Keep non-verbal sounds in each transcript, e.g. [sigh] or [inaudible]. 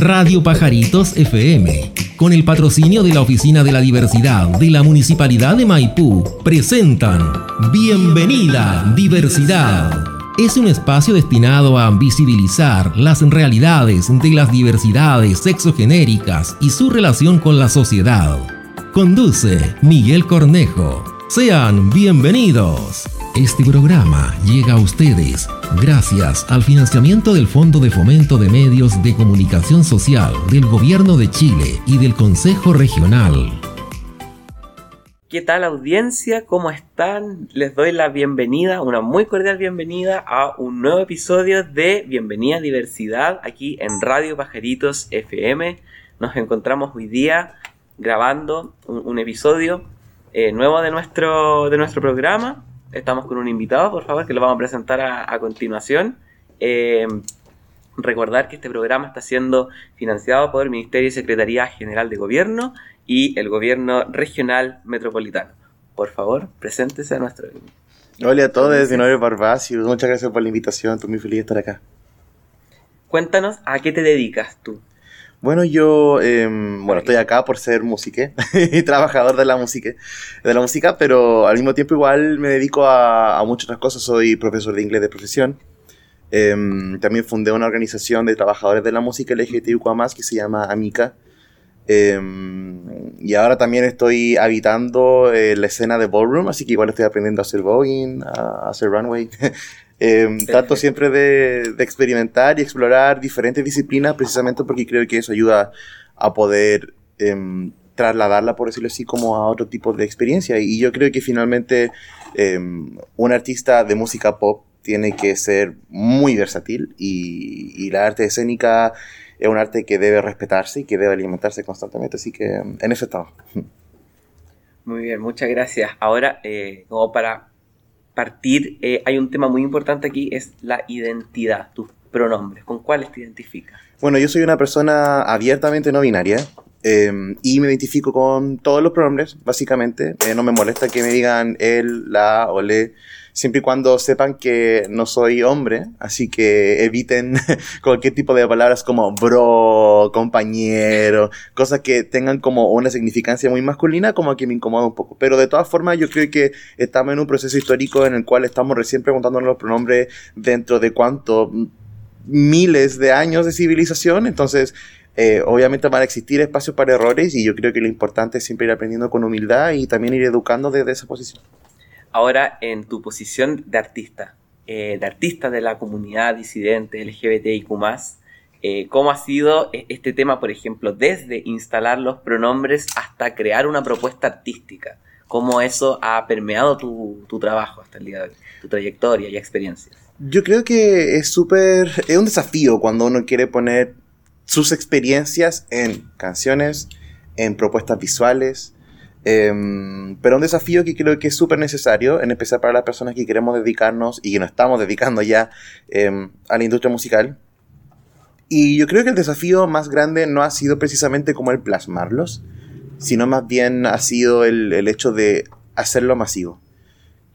Radio Pajaritos FM, con el patrocinio de la Oficina de la Diversidad de la Municipalidad de Maipú, presentan Bienvenida Diversidad. Es un espacio destinado a visibilizar las realidades de las diversidades sexogenéricas y su relación con la sociedad. Conduce Miguel Cornejo. Sean bienvenidos. Este programa llega a ustedes gracias al financiamiento del Fondo de Fomento de Medios de Comunicación Social del Gobierno de Chile y del Consejo Regional. ¿Qué tal audiencia? ¿Cómo están? Les doy la bienvenida, una muy cordial bienvenida a un nuevo episodio de Bienvenida Diversidad aquí en Radio Pajaritos FM. Nos encontramos hoy día grabando un, episodio eh, nuevo de nuestro, de nuestro programa estamos con un invitado, por favor, que lo vamos a presentar a, continuación. Eh, recordar que este programa está siendo financiado por el Ministerio y Secretaría General de Gobierno y el Gobierno Regional Metropolitano. Por favor, preséntese a nuestro... Hola a todos, mi nombre es Muchas gracias por la invitación, estoy muy feliz de estar acá. Cuéntanos, ¿a qué te dedicas tú? Bueno, yo em, bueno, estoy acá por ser música [laughs] y trabajador de la música, de la música, pero al mismo tiempo igual me dedico a, muchas otras cosas. Soy profesor de inglés de profesión. Em, también fundé una organización de trabajadores de la música LGTBQ+, que se llama Amica. Em, y ahora también estoy habitando eh, la escena de ballroom, así que igual estoy aprendiendo a hacer voguing, a hacer runway. [laughs] Eh, trato siempre de, experimentar y explorar diferentes disciplinas precisamente porque creo que eso ayuda a poder em, trasladarla, por decirlo así, como a otro tipo de experiencia. Y yo creo que finalmente em, un artista de música pop tiene que ser muy versátil y, y, la arte escénica es un arte que debe respetarse y que debe alimentarse constantemente. Así que en eso estamos. Muy bien, muchas gracias. Ahora, eh, como para partir, eh, hay un tema muy importante aquí, es la identidad, tus pronombres, ¿con cuáles te identificas? Bueno, yo soy una persona abiertamente no binaria. Em, y me identifico con todos los pronombres, básicamente. Eh, no me molesta que me digan él, la o le siempre y cuando sepan que no soy hombre, así que eviten [laughs] cualquier tipo de palabras como bro, compañero, cosas que tengan como una significancia muy masculina, como que me incomoda un poco. Pero de todas formas, yo creo que estamos en un proceso histórico en el cual estamos recién preguntándonos los pronombres dentro de cuánto miles de años de civilización, entonces eh, obviamente van a existir espacios para errores y yo creo que lo importante es siempre ir aprendiendo con humildad y también ir educando desde esa posición. Ahora, en tu posición de artista, eh, de artista de la comunidad disidente LGBTIQ, eh, ¿cómo ha sido e-, este tema, por ejemplo, desde instalar los pronombres hasta crear una propuesta artística? ¿Cómo eso ha permeado tu, trabajo hasta el día de hoy, tu trayectoria y experiencias? Yo creo que es súper, es un desafío cuando uno quiere poner sus experiencias en canciones, en propuestas visuales, Em, pero un desafío que creo que es súper necesario, en especial para las personas que queremos dedicarnos y que nos estamos dedicando ya em, a la industria musical. Y yo creo que el desafío más grande no ha sido precisamente como el plasmarlos, sino más bien ha sido el, el hecho de hacerlo masivo.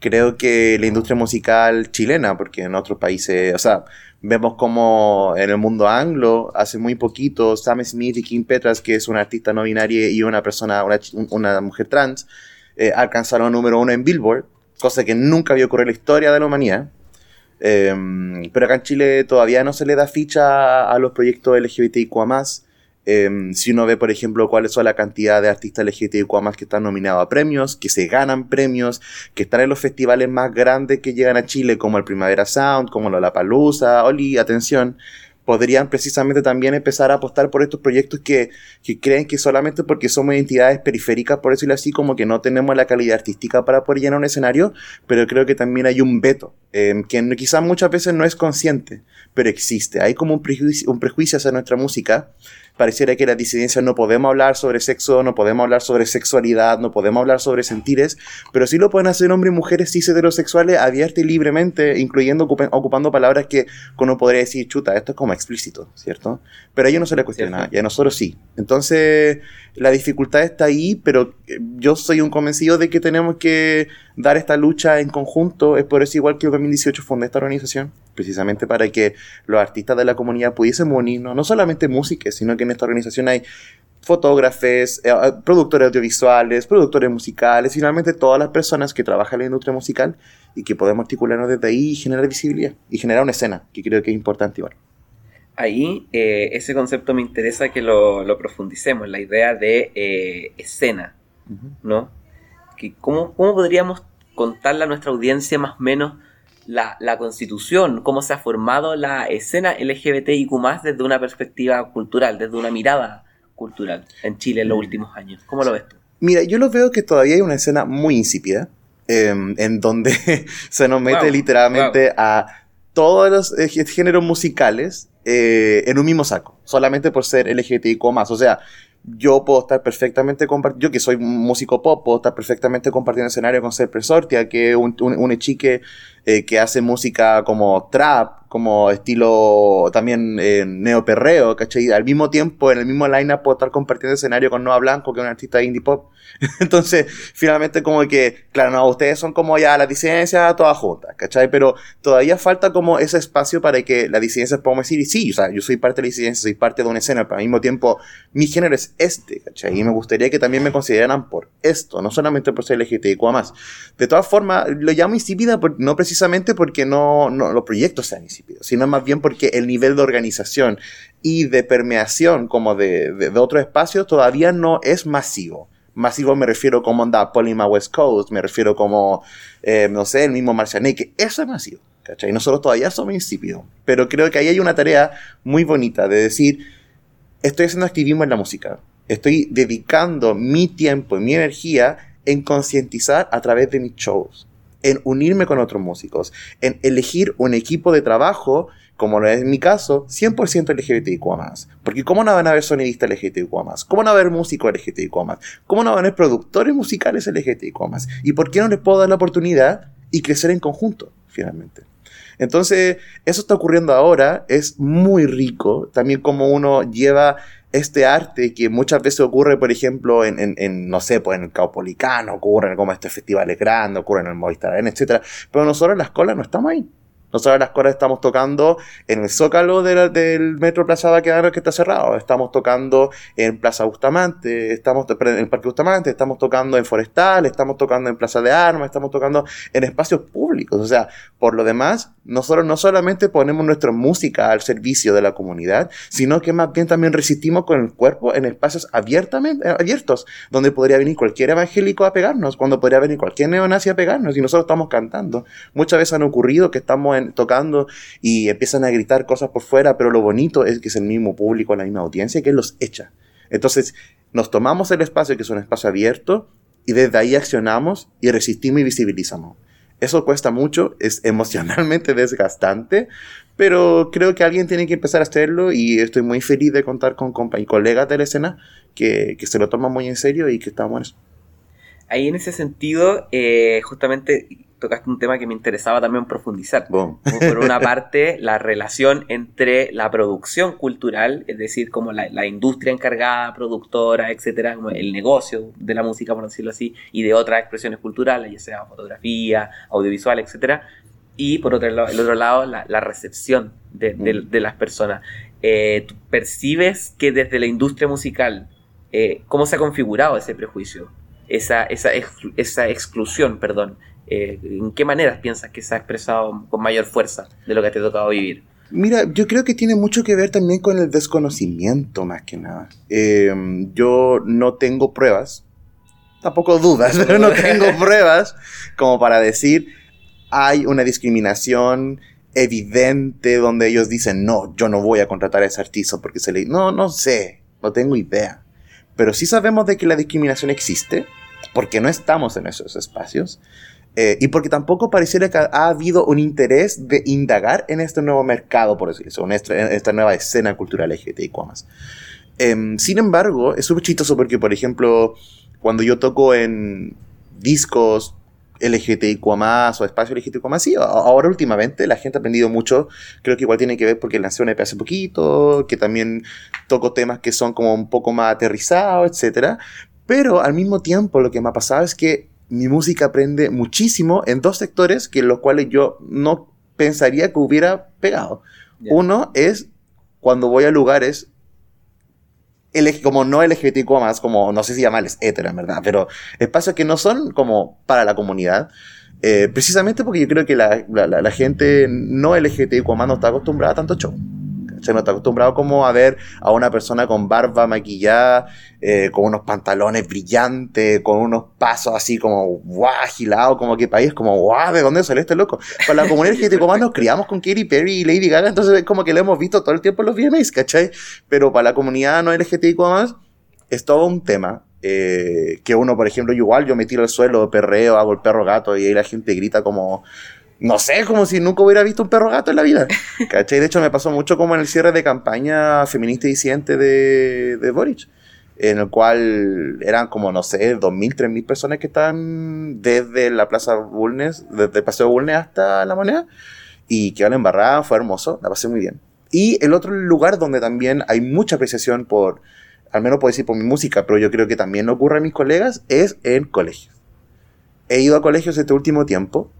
Creo que la industria musical chilena, porque en otros países, o sea, Vemos como en el mundo anglo, hace muy poquito, Sam Smith y Kim Petras, que es una artista no binaria y una persona, una, mujer trans, eh, alcanzaron número uno en Billboard, cosa que nunca había ocurrido en la historia de la humanidad. Em, pero acá en Chile todavía no se le da ficha a los proyectos LGBTIQA Em, si uno ve, por ejemplo, cuáles son la cantidad de artistas LGTBIQ más que están nominados a premios, que se ganan premios, que están en los festivales más grandes que llegan a Chile, como el Primavera Sound, como la Palusa, Oli, atención, podrían precisamente también empezar a apostar por estos proyectos que, que, creen que solamente porque somos entidades periféricas, por decirlo así, como que no tenemos la calidad artística para poder llenar un escenario, pero creo que también hay un veto, em, que quizás muchas veces no es consciente, pero existe. Hay como un prejuicio, un prejuicio hacia nuestra música pareciera que las disidencias no podemos hablar sobre sexo, no podemos hablar sobre sexualidad, no podemos hablar sobre sentires, pero sí lo pueden hacer hombres y mujeres cis heterosexuales abierta y libremente, incluyendo ocupando palabras que uno podría decir, chuta, esto es como explícito, ¿cierto? Pero a ellos no se les cuestiona, y a nosotros sí. Entonces, la dificultad está ahí, pero eh, yo soy un convencido de que tenemos que dar esta lucha en conjunto, es por eso igual que en 2018 fundé esta organización precisamente para que los artistas de la comunidad pudiesen unirnos, no solamente músicos, sino que en esta organización hay fotógrafos, eh, eh, productores audiovisuales, productores musicales, finalmente todas las personas que trabajan en la industria musical y que podemos articularnos desde ahí y generar visibilidad y generar una escena, que creo que es importante igual. Ahí eh, ese concepto me interesa que lo, lo profundicemos, la idea de escena, ¿no? Que cómo, ¿Cómo podríamos contarle a nuestra audiencia más o menos la, la, constitución, cómo se ha formado la escena LGBTIQ desde una perspectiva cultural, desde una mirada cultural en Chile en los mm. últimos años. ¿Cómo lo ves tú? Mira, yo lo veo que todavía hay una escena muy insípida, em, en donde [laughs] se nos mete literalmente a todos los eh, géneros musicales eh, en un mismo saco, solamente por ser LGBTIQ O sea, yo puedo estar perfectamente compartiendo, yo que soy músico pop, puedo estar perfectamente compartiendo escenario con Ser Presortia, que es un, un, un chique eh, que hace música como trap, como estilo también eh, neoperreo, ¿cachai? Al mismo tiempo, en el mismo line puedo estar compartiendo escenario con Noah Blanco, que es un artista indie pop. [laughs] Entonces, finalmente como que, claro, no, ustedes son como ya las disidencias todas juntas, ¿cachai? Pero todavía falta como ese espacio para que las disidencias podamos decir, y sí, o sea, yo soy parte de la disidencia, soy parte de una escena, pero al mismo tiempo mi género es este, ¿cachai? Y me gustaría que también me consideraran por esto, no solamente por ser LGTBIQ más. De todas formas, lo llamo insípida, no precisamente porque no, los proyectos sean insípidos, sino más bien porque el nivel de organización y de permeación como de, de, de otros espacios todavía no es masivo masivo me refiero como anda Polima West Coast, me refiero como, eh, no sé, el mismo Marcianeque, eso es masivo, ¿cachai? Nosotros todavía somos insípidos, pero creo que ahí hay una tarea muy bonita de decir, estoy haciendo activismo en la música, estoy dedicando mi tiempo y mi energía en concientizar a través de mis shows, en unirme con otros músicos, en elegir un equipo de trabajo como lo es mi caso, 100% LGBTIQ+. Porque ¿cómo no van a haber sonidistas LGBTIQ+? ¿Cómo no va a haber músicos LGBTIQ+? ¿Cómo no van a haber productores musicales LGBTIQ+? ¿Y por qué no les puedo dar la oportunidad y crecer en conjunto, finalmente? Entonces, eso está ocurriendo ahora, es muy rico, también como uno lleva este arte que muchas veces ocurre, por ejemplo, en, en, no sé, pues en el Caupolicano, ocurre como este festivales grandes, ocurre en el Movistar etc. Pero nosotros en la escuela no estamos ahí. Nosotros las cuales estamos tocando en el Zócalo del Metro Plaza Baquedano que está cerrado. Estamos tocando en Plaza Bustamante, estamos en el Parque Bustamante, estamos tocando en Forestal, estamos tocando en Plaza de Armas, estamos tocando en espacios públicos. O sea, por lo demás, nosotros no solamente ponemos nuestra música al servicio de la comunidad, sino que más bien también resistimos con el cuerpo en espacios abiertamente, abiertos, donde podría venir cualquier evangélico a pegarnos, cuando podría venir cualquier neonazi a pegarnos, y nosotros estamos cantando. Muchas veces han ocurrido que estamos tocando y empiezan a gritar cosas por fuera, pero lo bonito es que es el mismo público, la misma audiencia que los echa. Entonces, nos tomamos el espacio, que es un espacio abierto, y desde ahí accionamos y resistimos y visibilizamos. Eso cuesta mucho, es emocionalmente [laughs] desgastante, pero creo que alguien tiene que empezar a hacerlo y estoy muy feliz de contar con y colegas de la escena que, que, se lo toman muy en serio y que estamos en eso. Ahí en ese sentido, eh, justamente tocaste un tema que me interesaba también profundizar. Por una parte, la relación entre la producción cultural, es decir, como la, industria encargada, productora, etcétera, como el negocio de la música, por decirlo así, y de otras expresiones culturales, ya sea fotografía, audiovisual, etcétera. Y por otro lado, el otro lado, la, recepción de, mm. las personas. Eh, ¿Percibes que desde la industria musical, eh, cómo se ha configurado ese prejuicio? Esa, esa, esa exclusión, perdón, eh, ¿en qué maneras piensas que se ha expresado con mayor fuerza de lo que te ha tocado vivir? Mira, yo creo que tiene mucho que ver también con el desconocimiento, más que nada. Em, yo no tengo pruebas, tampoco dudas, [laughs] pero no tengo [laughs] pruebas como para decir hay una discriminación evidente donde ellos dicen, no, yo no voy a contratar a ese artista porque se le... No, no sé, no tengo idea. Pero sí sabemos de que la discriminación existe, porque no estamos en esos espacios. Eh, y porque tampoco pareciera que ha habido un interés de indagar en este nuevo mercado, por decirlo en esta, nueva escena cultural LGBTIQ+. Eh, sin embargo, es súper chistoso porque, por ejemplo, cuando yo toco en discos LGTBIQ+, o espacio LGTBIQ+, sí, ahora últimamente la gente ha aprendido mucho, creo que igual tiene que ver porque nació un EP hace poquito, que también toco temas que son como un poco más aterrizados, etc. Pero al mismo tiempo lo que me ha pasado es que mi música aprende muchísimo en dos sectores que los cuales yo no pensaría que hubiera pegado. Uno es cuando voy a lugares como no LGBTQ más, como no sé si llamarles hetero en verdad, pero espacios que no son como para la comunidad. eh, precisamente porque yo creo que la, la- gente no LGBTQ más no está acostumbrada a tanto show. ¿Cachai? No está acostumbrado como a ver a una persona con barba maquillada, eh, con unos pantalones brillantes, con unos pasos así como guau, agilado, como que país, como guau, ¿de dónde salió este loco? Para la comunidad más nos criamos con Katy Perry y Lady Gaga, entonces es como que lo hemos visto todo el tiempo en los VMAs, ¿cachai? Pero para la comunidad no LGBTQ más es todo un tema. eh, que uno, por ejemplo, yo igual yo me tiro al suelo, perreo, hago el perro gato y ahí la gente grita como, no sé, como si nunca hubiera visto un perro gato en la vida. [laughs] ¿Cachai? De hecho, me pasó mucho como en el cierre de campaña feminista y disidente de, de Boric, en el cual eran como, no sé, 2.000, 3.000 personas que están desde la Plaza Bulnes, desde el Paseo Bulnes hasta La Moneda, y que la embarrada, fue hermoso, la pasé muy bien. Y el otro lugar donde también hay mucha apreciación por, al menos puedo decir por mi música, pero yo creo que también ocurre a mis colegas, es en colegios. He ido a colegios este último tiempo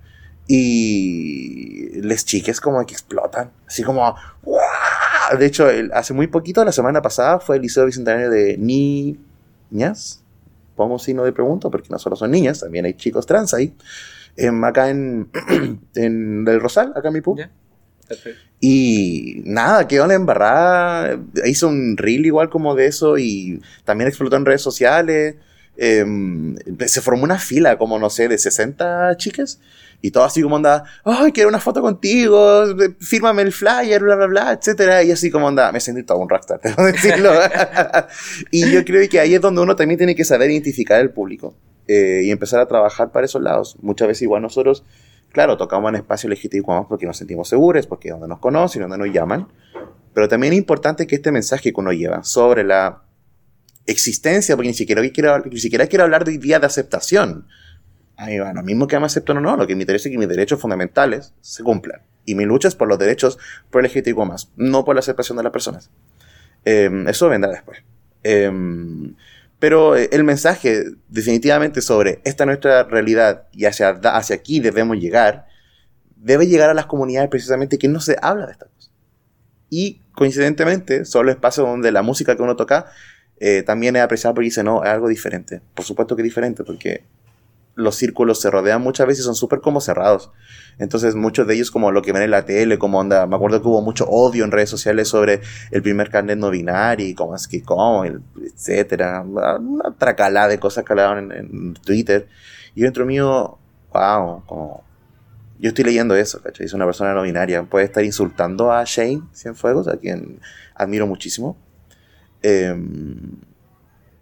y les chiques como que explotan, así como ¡guau! De hecho, el- hace muy poquito, la semana pasada, fue el Liceo Bicentenario de Niñas. Pongo un signo de pregunta porque no solo son niñas, también hay chicos trans ahí. Em, acá en, [clears throat] en el Rosal, acá en mi pub. Perfecto. Y nada, quedó en la embarrada. Hizo un reel igual como de eso y también explotó en redes sociales. Em, se formó una fila como, no sé, de 60 chicas. Y todo así como anda, ay, quiero una foto contigo, fírmame el flyer, bla, bla, bla, etcétera. Y así como anda, me sentí todo un rockstar, [laughs] tengo que decirlo. y yo creo que ahí es donde uno también tiene que saber identificar el público eh, y empezar a trabajar para esos lados. Muchas veces igual nosotros claro, tocamos en espacios legítimos porque nos sentimos seguros, porque es donde nos conocen, donde nos llaman. Pero también es importante que este mensaje que uno lleva sobre la existencia, porque ni siquiera quiero, ni siquiera quiero hablar de hoy día de aceptación. A mí va, lo mismo que me acepten o no, lo que me interesa es que mis derechos fundamentales se cumplan. Y mi lucha es por los derechos por el LGTBIQ+, no por la aceptación de las personas. Eh, eso vendrá después. Eh, pero el mensaje definitivamente sobre esta nuestra realidad y hacia, hacia aquí debemos llegar, debe llegar a las comunidades precisamente que no se habla de estas cosas. Y coincidentemente son los espacios donde la música que uno toca eh, también es apreciada porque dice, no, es algo diferente. Por supuesto que es diferente porque los círculos se rodean muchas veces y son súper como cerrados. Entonces muchos de ellos como lo que ven en la tele, como onda, me acuerdo que hubo mucho odio en redes sociales sobre el primer carnet no binario y cómo es que cómo, el- etcétera, una tracalada de cosas que hablaban en, en Twitter. Y dentro mío, wow, como yo estoy leyendo eso, ¿cachai? Es una persona no binaria, puede estar insultando a Shane Cienfuegos, a quien admiro muchísimo. Em,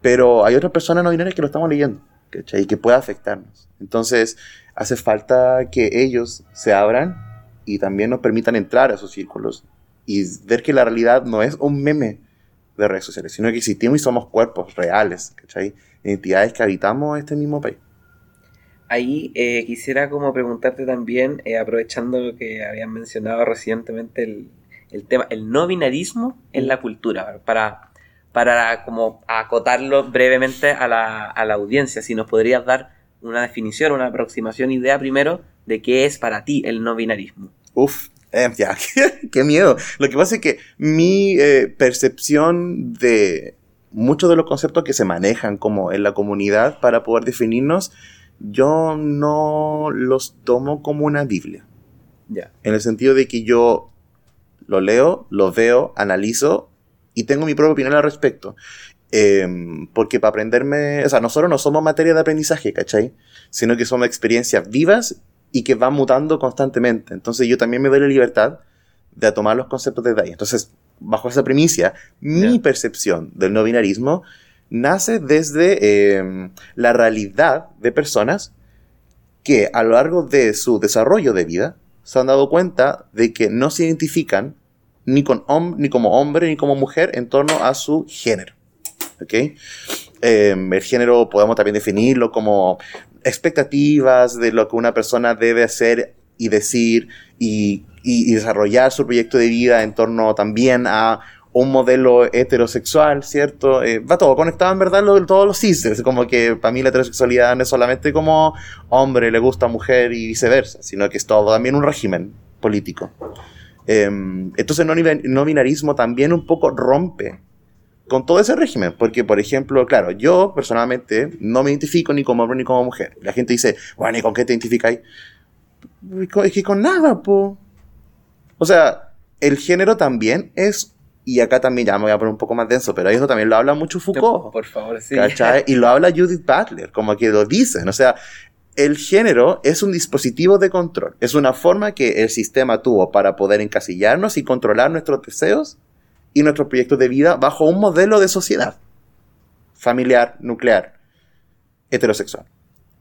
pero hay otras personas no binarias que lo estamos leyendo, ¿cachai? Y que puede afectarnos. Entonces, hace falta que ellos se abran y también nos permitan entrar a esos círculos y ver que la realidad no es un meme de redes sociales, sino que existimos y somos cuerpos reales, ¿cachai? Entidades que habitamos este mismo país. Ahí eh, quisiera como preguntarte también, eh, aprovechando lo que habían mencionado recientemente, el, el tema, el no binarismo en la cultura, para, para como acotarlo brevemente a la, a la audiencia, si nos podrías dar una definición, una aproximación, idea primero de qué es para ti el no binarismo. Uf, eh, ya, [laughs] qué, miedo. Lo que pasa es que mi eh, percepción de muchos de los conceptos que se manejan como en la comunidad para poder definirnos, yo no los tomo como una Biblia. Ya. En el sentido de que yo lo leo, lo veo, analizo y tengo mi propia opinión al respecto. Eh, porque para aprenderme, o sea, nosotros no somos materia de aprendizaje, ¿cachai? Sino que somos experiencias vivas y que van mutando constantemente. Entonces yo también me doy la libertad de tomar los conceptos desde ahí. Entonces, bajo esa primicia, mi percepción del no binarismo nace desde eh, la realidad de personas que a lo largo de su desarrollo de vida se han dado cuenta de que no se identifican ni, con hom- ni como hombre ni como mujer en torno a su género. ¿ok? Eh, el género podemos también definirlo como expectativas de lo que una persona debe hacer y decir y, desarrollar su proyecto de vida en torno también a un modelo heterosexual, ¿cierto? Eh, va todo conectado en verdad lo- todos los cis, como que para mí la heterosexualidad no es solamente como hombre le gusta a mujer y viceversa, sino que es todo también un régimen político. Em, entonces el no binarismo también un poco rompe con todo ese régimen, porque por ejemplo, claro, yo personalmente no me identifico ni como hombre ni como mujer. La gente dice, bueno, ¿y con qué te identificáis? Es que con nada, po. O sea, el género también es y acá también, ya me voy a poner un poco más denso, pero eso también lo habla mucho Foucault. Por favor, sí. Y lo habla Judith Butler, como que lo dicen. O sea, el género es un dispositivo de control. Es una forma que el sistema tuvo para poder encasillarnos y controlar nuestros deseos y nuestros proyectos de vida bajo un modelo de sociedad. Familiar, nuclear, heterosexual.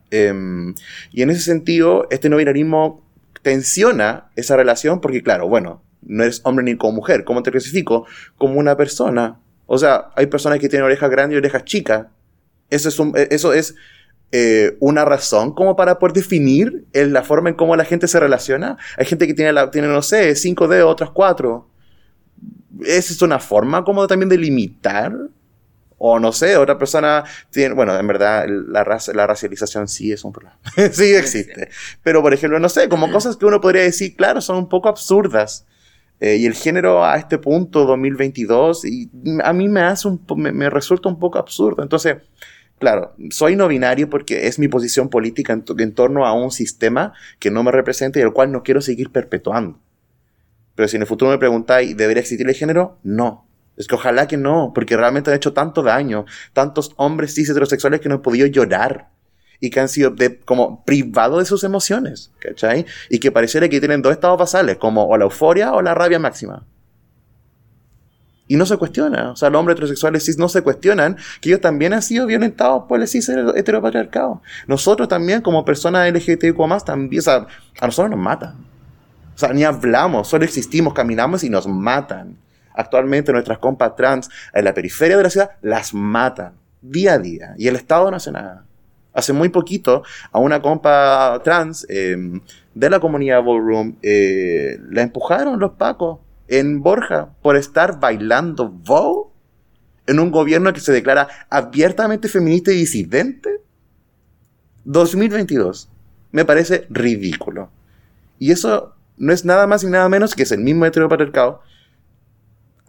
Em, y en ese sentido, este no binarismo tensiona esa relación porque, claro, bueno, no eres hombre ni como mujer. ¿Cómo te clasifico? Como una persona. O sea, hay personas que tienen orejas grandes y orejas chicas. Eso es, un, eso es eh, una razón como para poder definir la forma en cómo la gente se relaciona. Hay gente que tiene, la, tiene no sé, cinco dedos, otras cuatro. ¿Esa es una forma como también de limitar? O no sé, otra persona tiene, bueno, en verdad la, la racialización sí es un problema. [laughs] sí existe. Pero, por ejemplo, no sé, como cosas que uno podría decir, claro, son un poco absurdas. Eh, y el género a este punto, 2022, y a mí me, hace un, me, resulta un poco absurdo. Entonces, claro, soy no binario porque es mi posición política en, torno a un sistema que no me representa y el cual no quiero seguir perpetuando. Pero si en el futuro me preguntáis, ¿debería existir el género? No. Es que ojalá que no, porque realmente han hecho tanto daño, tantos hombres cis heterosexuales que no he podido llorar y que han sido como privados de sus emociones, ¿cachai? Y que pareciera que tienen dos estados basales, como o la euforia o la rabia máxima. Y no se cuestiona, o sea, los hombres heterosexuales cis no se cuestionan que ellos también han sido violentados por el cis heteropatriarcado. Nosotros también, como personas LGTBQ+, también, o sea, a nosotros nos matan. O sea, ni hablamos, solo existimos, caminamos y nos matan. Actualmente nuestras compas trans en la periferia de la ciudad las matan día a día. Y el Estado no hace nada hace muy poquito a una compa trans em, de la comunidad Ballroom, eh, la empujaron los pacos en Borja por estar bailando Vogue en un gobierno que se declara abiertamente feminista y disidente. 2022. Me parece ridículo. Y eso no es nada más y nada menos que es el mismo heteropatriarcado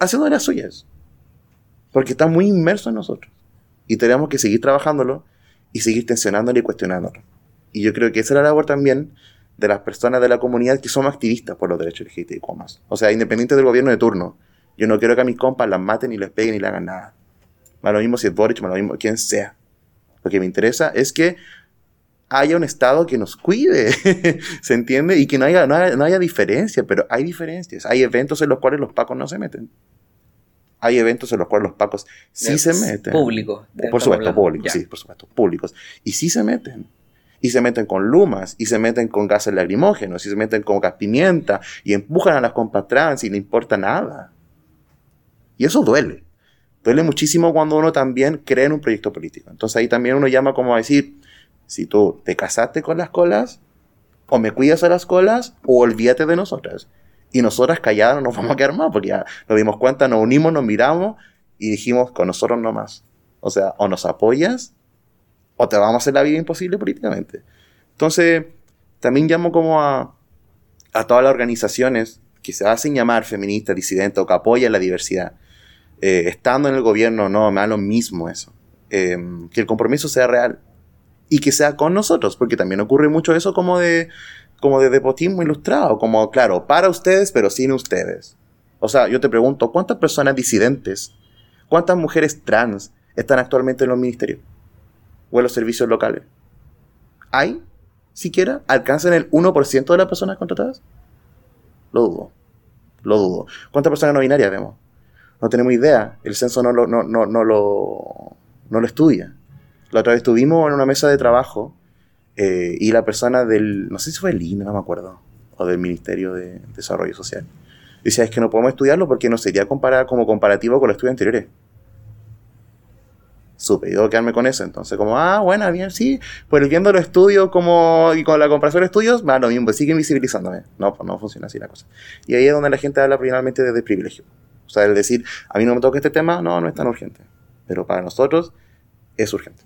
haciendo las suyas. Porque está muy inmerso en nosotros. Y tenemos que seguir trabajándolo y seguir tensionándolo y cuestionándolo. Y yo creo que esa es la labor también de las personas de la comunidad que somos activistas por los derechos LGBTIQ+. O sea, independiente del gobierno de turno. Yo no quiero que a mis compas las maten, y les peguen, ni le hagan nada. Más lo mismo si es Boric, más lo mismo quien sea. Lo que me interesa es que haya un Estado que nos cuide, [laughs] ¿se entiende? Y que no haya, no haya, no haya diferencia, pero hay diferencias. Hay eventos en los cuales los pacos no se meten hay eventos en los cuales los pacos sí se meten. Públicos. Por supuesto, públicos, sí, por supuesto, públicos. Y sí se meten. Y se meten con lumas, y se meten con gases lacrimógenos, y se meten con gas pimienta, y empujan a las compas y no importa nada. Y eso duele. Duele muchísimo cuando uno también cree en un proyecto político. Entonces ahí también uno llama como a decir, si tú te casaste con las colas, o me cuidas a las colas, o olvídate de nosotras. Y nosotras calladas no nos vamos a quedar más, porque ya nos dimos cuenta, nos unimos, nos miramos y dijimos con nosotros no más. O sea, o nos apoyas o te vamos a hacer la vida imposible políticamente. Entonces, también llamo como a, a todas las organizaciones que se hacen llamar feministas, disidentes o que apoyan la diversidad. Eh, estando en el gobierno, no, me da lo mismo eso. Eh, que el compromiso sea real y que sea con nosotros, porque también ocurre mucho eso como de como de depotismo ilustrado, como, claro, para ustedes, pero sin ustedes. O sea, yo te pregunto, ¿cuántas personas disidentes, cuántas mujeres trans están actualmente en los ministerios o en los servicios locales? ¿Hay? ¿Siquiera? ¿Alcanzan el 1% de las personas contratadas? Lo dudo. Lo dudo. ¿Cuántas personas no binarias vemos? No tenemos idea. El censo no lo, no, no, no lo, no lo estudia. La otra vez estuvimos en una mesa de trabajo eh, y la persona del, no sé si fue el INE, no me acuerdo, o del Ministerio de Desarrollo Social, decía, es que no podemos estudiarlo porque no sería comparada como comparativo con los estudios anteriores. Supe, y debo quedarme con eso. Entonces, como, ah, bueno, bien, sí, pues viendo los estudios como, y con la comparación de estudios, va lo mismo, pues sigue invisibilizándome. No, pues no funciona así la cosa. Y ahí es donde la gente habla finalmente de privilegio. O sea, el decir, a mí no me toca este tema, no, no es tan urgente. Pero para nosotros es urgente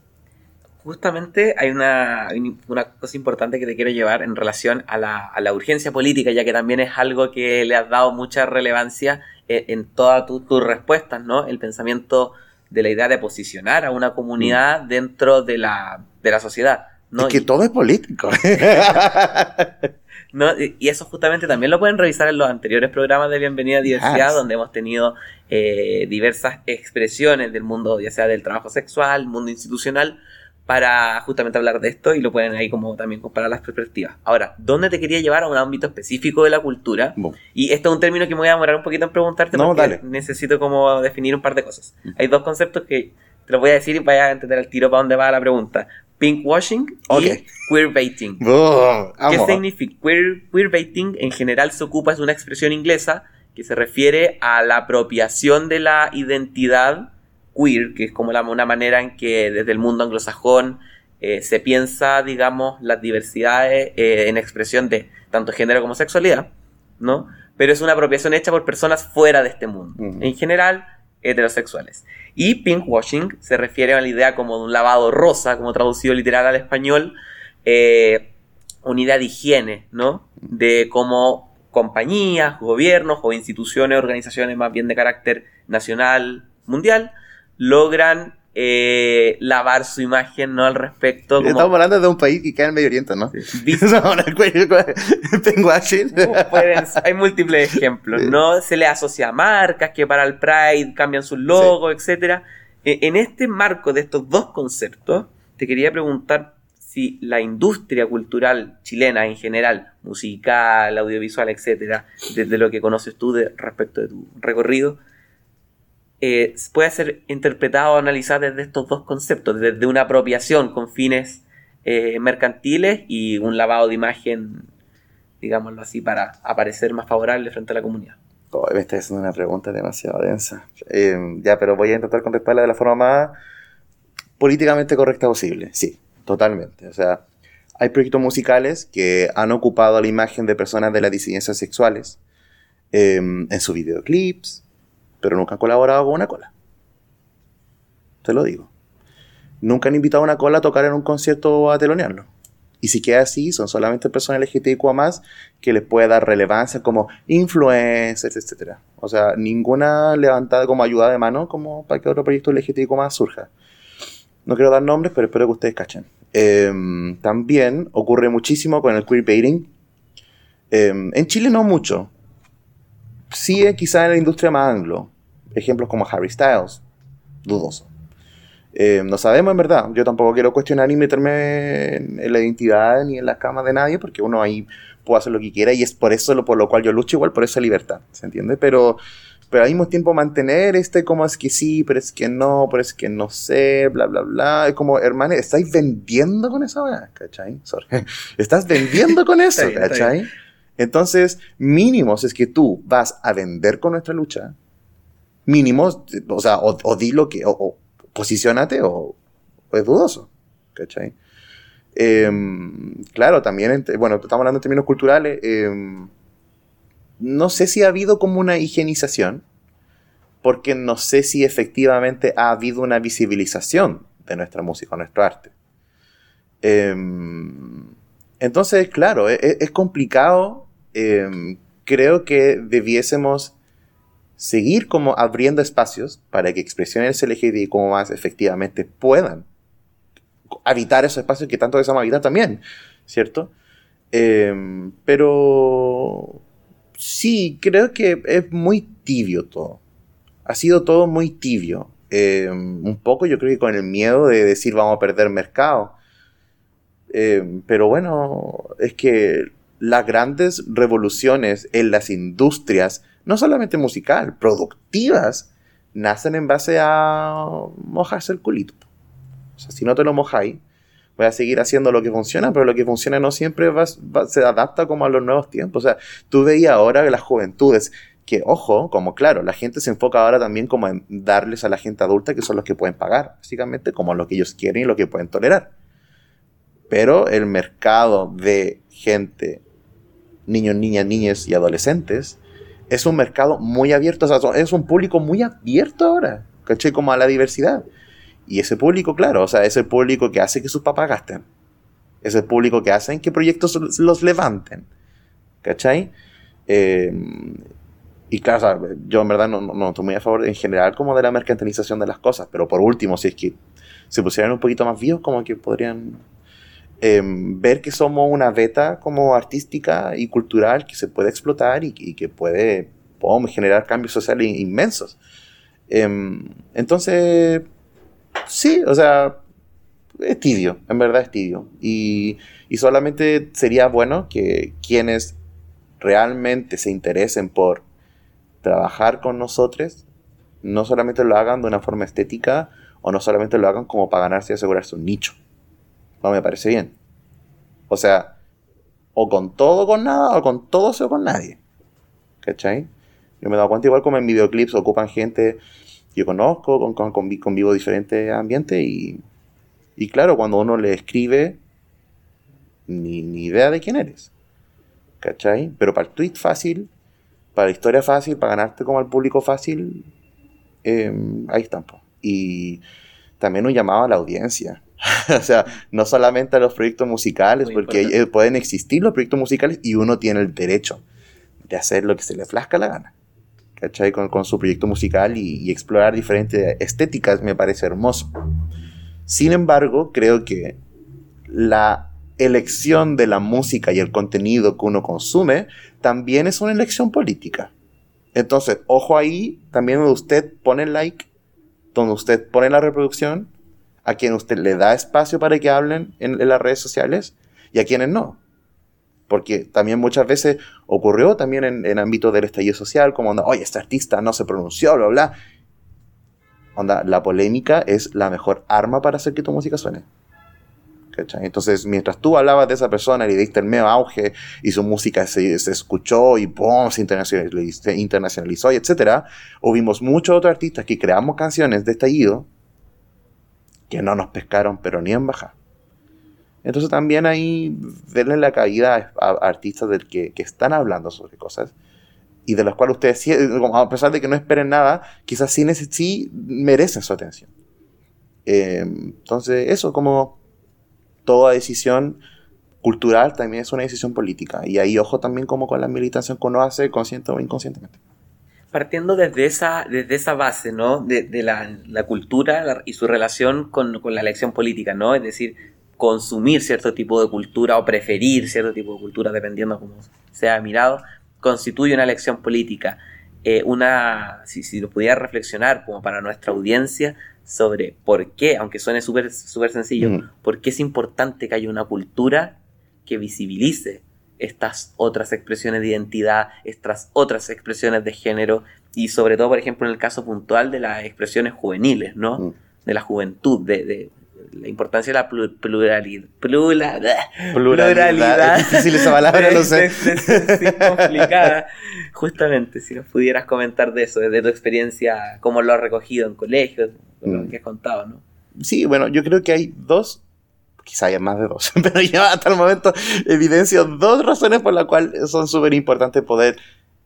justamente hay una, una, cosa importante que te quiero llevar en relación a la, a la, urgencia política, ya que también es algo que le has dado mucha relevancia en, en todas tus respuestas, ¿no? El pensamiento de la idea de posicionar a una comunidad mm. dentro de la, de la sociedad. ¿no? Es que todo es político. [laughs] ¿no? Y eso justamente también lo pueden revisar en los anteriores programas de Bienvenida a Diversidad, donde hemos tenido eh, diversas expresiones del mundo, ya sea del trabajo sexual, mundo institucional, para justamente hablar de esto y lo pueden ahí como también comparar las perspectivas. Ahora, ¿dónde te quería llevar a un ámbito específico de la cultura? Y esto es un término que me voy a demorar un poquito en preguntarte porque necesito como definir un par de cosas. Hay dos conceptos que te los voy a decir y vaya a entender el tiro para dónde va la pregunta. Pinkwashing y queerbaiting. [laughs] ¿Qué significa? Queer, queerbaiting en general se ocupa, es una expresión inglesa que se refiere a la apropiación de la identidad queer, que es como la, una manera en que desde el mundo anglosajón eh, se piensa, digamos, las diversidades eh, en expresión de tanto género como sexualidad, ¿no? Pero es una apropiación hecha por personas fuera de este mundo, en general heterosexuales. Y pinkwashing se refiere a la idea como de un lavado rosa, como traducido literal al español, eh, una idea de higiene, ¿no? De cómo compañías, gobiernos o instituciones, organizaciones más bien de carácter nacional, mundial, logran eh, lavar su imagen ¿no? al respecto. Estamos hablando de un país que queda en Medio Oriente, ¿no? [laughs] [laughs] hay múltiples ejemplos, ¿no? Se le asocia a marcas que para el Pride cambian sus logos, etcétera. E, en este marco de estos dos conceptos, te quería preguntar si la industria cultural chilena en general, musical, audiovisual, etcétera, desde lo que conoces tú de, respecto de tu recorrido, eh, puede ser interpretado o analizado desde estos dos conceptos, desde una apropiación con fines eh, mercantiles y un lavado de imagen, digámoslo así, para aparecer más favorable frente a la comunidad. Me estás haciendo una pregunta demasiado densa. Eh, ya, pero voy a intentar contestarla de la forma más políticamente correcta posible. Sí, totalmente. O sea, hay proyectos musicales que han ocupado la imagen de personas de las disidencias sexuales en sus videoclips, pero nunca han colaborado con una cola. Te lo digo. Nunca han invitado a una cola a tocar en un concierto o a telonearlo. Y si queda así, son solamente personas LGTBIQ más que les puede dar relevancia como influencers, etc. O sea, ninguna levantada como ayuda de mano como para que otro proyecto LGTBIQ más surja. No quiero dar nombres, pero espero que ustedes cachen. Em, también ocurre muchísimo con el queerbaiting. Em, en Chile no mucho, sí quizá en la industria más anglo. Ejemplos como Harry Styles, dudoso. Eh, no sabemos en verdad. Yo tampoco quiero cuestionar ni meterme en, la identidad ni en las camas de nadie, porque uno ahí puede hacer lo que quiera y es por eso lo, por lo cual yo lucho igual por esa libertad, ¿se entiende? Pero, pero al mismo tiempo mantener este como es que sí, pero es que no, pero es que no sé, bla, bla, bla. Es como, hermano, ¿estáis vendiendo con esa ¿Cachai? Sorry. [laughs] ¿Estás vendiendo con eso? ¿Cachai? Entonces, mínimos es que tú vas a vender con nuestra lucha. Mínimos, o sea, o, di lo que, o, posicionate o, es dudoso. ¿Cachai? Em, claro, también, bueno, estamos hablando en términos culturales. Em, no sé si ha habido como una higienización, porque no sé si efectivamente ha habido una visibilización de nuestra música, nuestro arte. Em, entonces, claro, es, es complicado Em, creo que debiésemos seguir como abriendo espacios para que expresiones LGTBI como más efectivamente puedan habitar esos espacios que tanto deseamos habitar también, ¿cierto? Em, pero sí, creo que es muy tibio todo. Ha sido todo muy tibio. Em, un poco yo creo que con el miedo de decir vamos a perder mercado. pero bueno, es que las grandes revoluciones en las industrias, no solamente musical, productivas, nacen en base a mojarse el culito. O sea, si no te lo mojáis, voy a seguir haciendo lo que funciona, pero lo que funciona no siempre se adapta como a los nuevos tiempos. O sea, tú veías ahora las juventudes, que ojo, como claro, la gente se enfoca ahora también como en darles a la gente adulta que son los que pueden pagar, básicamente como lo que ellos quieren y lo que pueden tolerar. Pero el mercado de gente niños, niñas, niñas y adolescentes, es un mercado muy abierto, o sea, es un público muy abierto ahora, ¿caché? Como a la diversidad. Y ese público, claro, o sea, es el público que hace que sus papás gasten. Es el público que hace que proyectos los levanten. ¿Cachai? Eh, y claro, yo en verdad no, no, estoy muy a favor en general como de la mercantilización de las cosas, pero por último, si es que se pusieran un poquito más vivos, como que podrían em, ver que somos una beta como artística y cultural que se puede explotar y, que puede generar cambios sociales inmensos. Em, entonces, sí, o sea, es tibio, en verdad es tibio. Y, y solamente sería bueno que quienes realmente se interesen por trabajar con nosotros, no solamente lo hagan de una forma estética o no solamente lo hagan como para ganarse y asegurarse un nicho. No me parece bien. O sea, o con todo o con nada, o con todo o con nadie. ¿Cachai? Yo me he dado cuenta igual como en videoclips ocupan gente que yo conozco, con, con, con, convivo diferentes ambientes y, y claro, cuando uno le escribe, ni, ni idea de quién eres. ¿Cachai? Pero para el tweet fácil, para la historia fácil, para ganarte como al público fácil, em, ahí están. Y también un llamado a la audiencia. [laughs] o sea, no solamente a los proyectos musicales, porque eh, pueden existir los proyectos musicales y uno tiene el derecho de hacer lo que se le flasca la gana. ¿Cachai? Con, con su proyecto musical y, y, explorar diferentes estéticas me parece hermoso. Sin embargo, creo que la elección de la música y el contenido que uno consume también es una elección política. Entonces, ojo ahí, también donde usted pone el like, donde usted pone la reproducción, a quien usted le da espacio para que hablen en, las redes sociales y a quienes no. Porque también muchas veces ocurrió también en, en ámbito del estallido social, como, oye, este artista no se pronunció, bla, bla. Onda, la polémica es la mejor arma para hacer que tu música suene. Entonces, mientras tú hablabas de esa persona y le diste el medio auge y su música se, escuchó y ¡pum! se internacionalizó, internacionalizó y etcétera, hubimos muchos otros artistas que creamos canciones de estallido que no nos pescaron, pero ni en baja. Entonces también ahí denle la caída a, artistas del que, están hablando sobre cosas y de los cuales ustedes, a pesar de que no esperen nada, quizás sí, sí merecen su atención. Eh, entonces, eso, como toda decisión cultural también es una decisión política. Y ahí ojo también como con la militancia que uno hace consciente o inconscientemente. Partiendo desde esa, desde esa base, ¿no? De, la, cultura y su relación con, la elección política, ¿no? Es decir, consumir cierto tipo de cultura o preferir cierto tipo de cultura, dependiendo de cómo sea mirado, constituye una elección política. Eh, una, si, si lo pudiera reflexionar como para nuestra audiencia, sobre por qué, aunque suene súper super sencillo, por qué es importante que haya una cultura que visibilice estas otras expresiones de identidad, estas otras expresiones de género y sobre todo, por ejemplo, en el caso puntual de las expresiones juveniles, ¿no? De la juventud, de, la importancia de la pluralidad. pluralidad. Es difícil esa palabra, no sé. Es, complicada. Justamente, si nos pudieras comentar de eso, de tu experiencia, cómo lo has recogido en colegios, lo mm. que has contado, ¿no? Sí, bueno, yo creo que hay dos, quizá haya más de dos, [laughs] pero ya hasta el momento evidencio dos razones por las cuales son súper importantes poder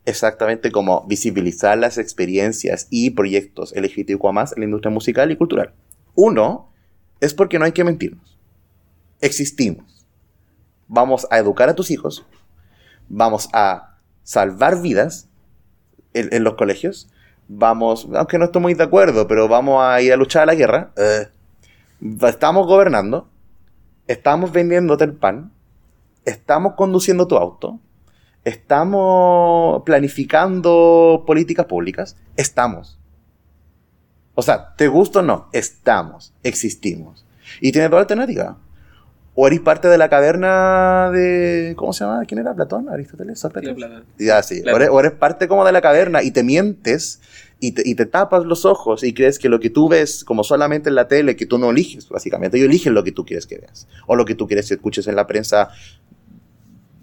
exactamente como visibilizar las experiencias y proyectos LGBTQ más en la industria musical y cultural. Uno es porque no hay que mentirnos. Existimos. Vamos a educar a tus hijos, vamos a salvar vidas en los colegios, vamos, aunque no estoy muy de acuerdo, pero vamos a ir a luchar a la guerra. Eh, estamos gobernando, estamos vendiéndote el pan, estamos conduciendo tu auto, estamos planificando políticas públicas, estamos. O sea, ¿te gusta o no? Estamos, existimos. Y tiene toda alternativa. O eres parte de la caverna de. ¿Cómo se llama? ¿Quién era? ¿Platón? ¿Aristóteles? ¿Sócrates? Ya, sí. O eres, parte como de la caverna y te mientes y te, y te, tapas los ojos y crees que lo que tú ves, como solamente en la tele, que tú no eliges, básicamente. Ellos eligen lo que tú quieres que veas. O lo que tú quieres que escuches en la prensa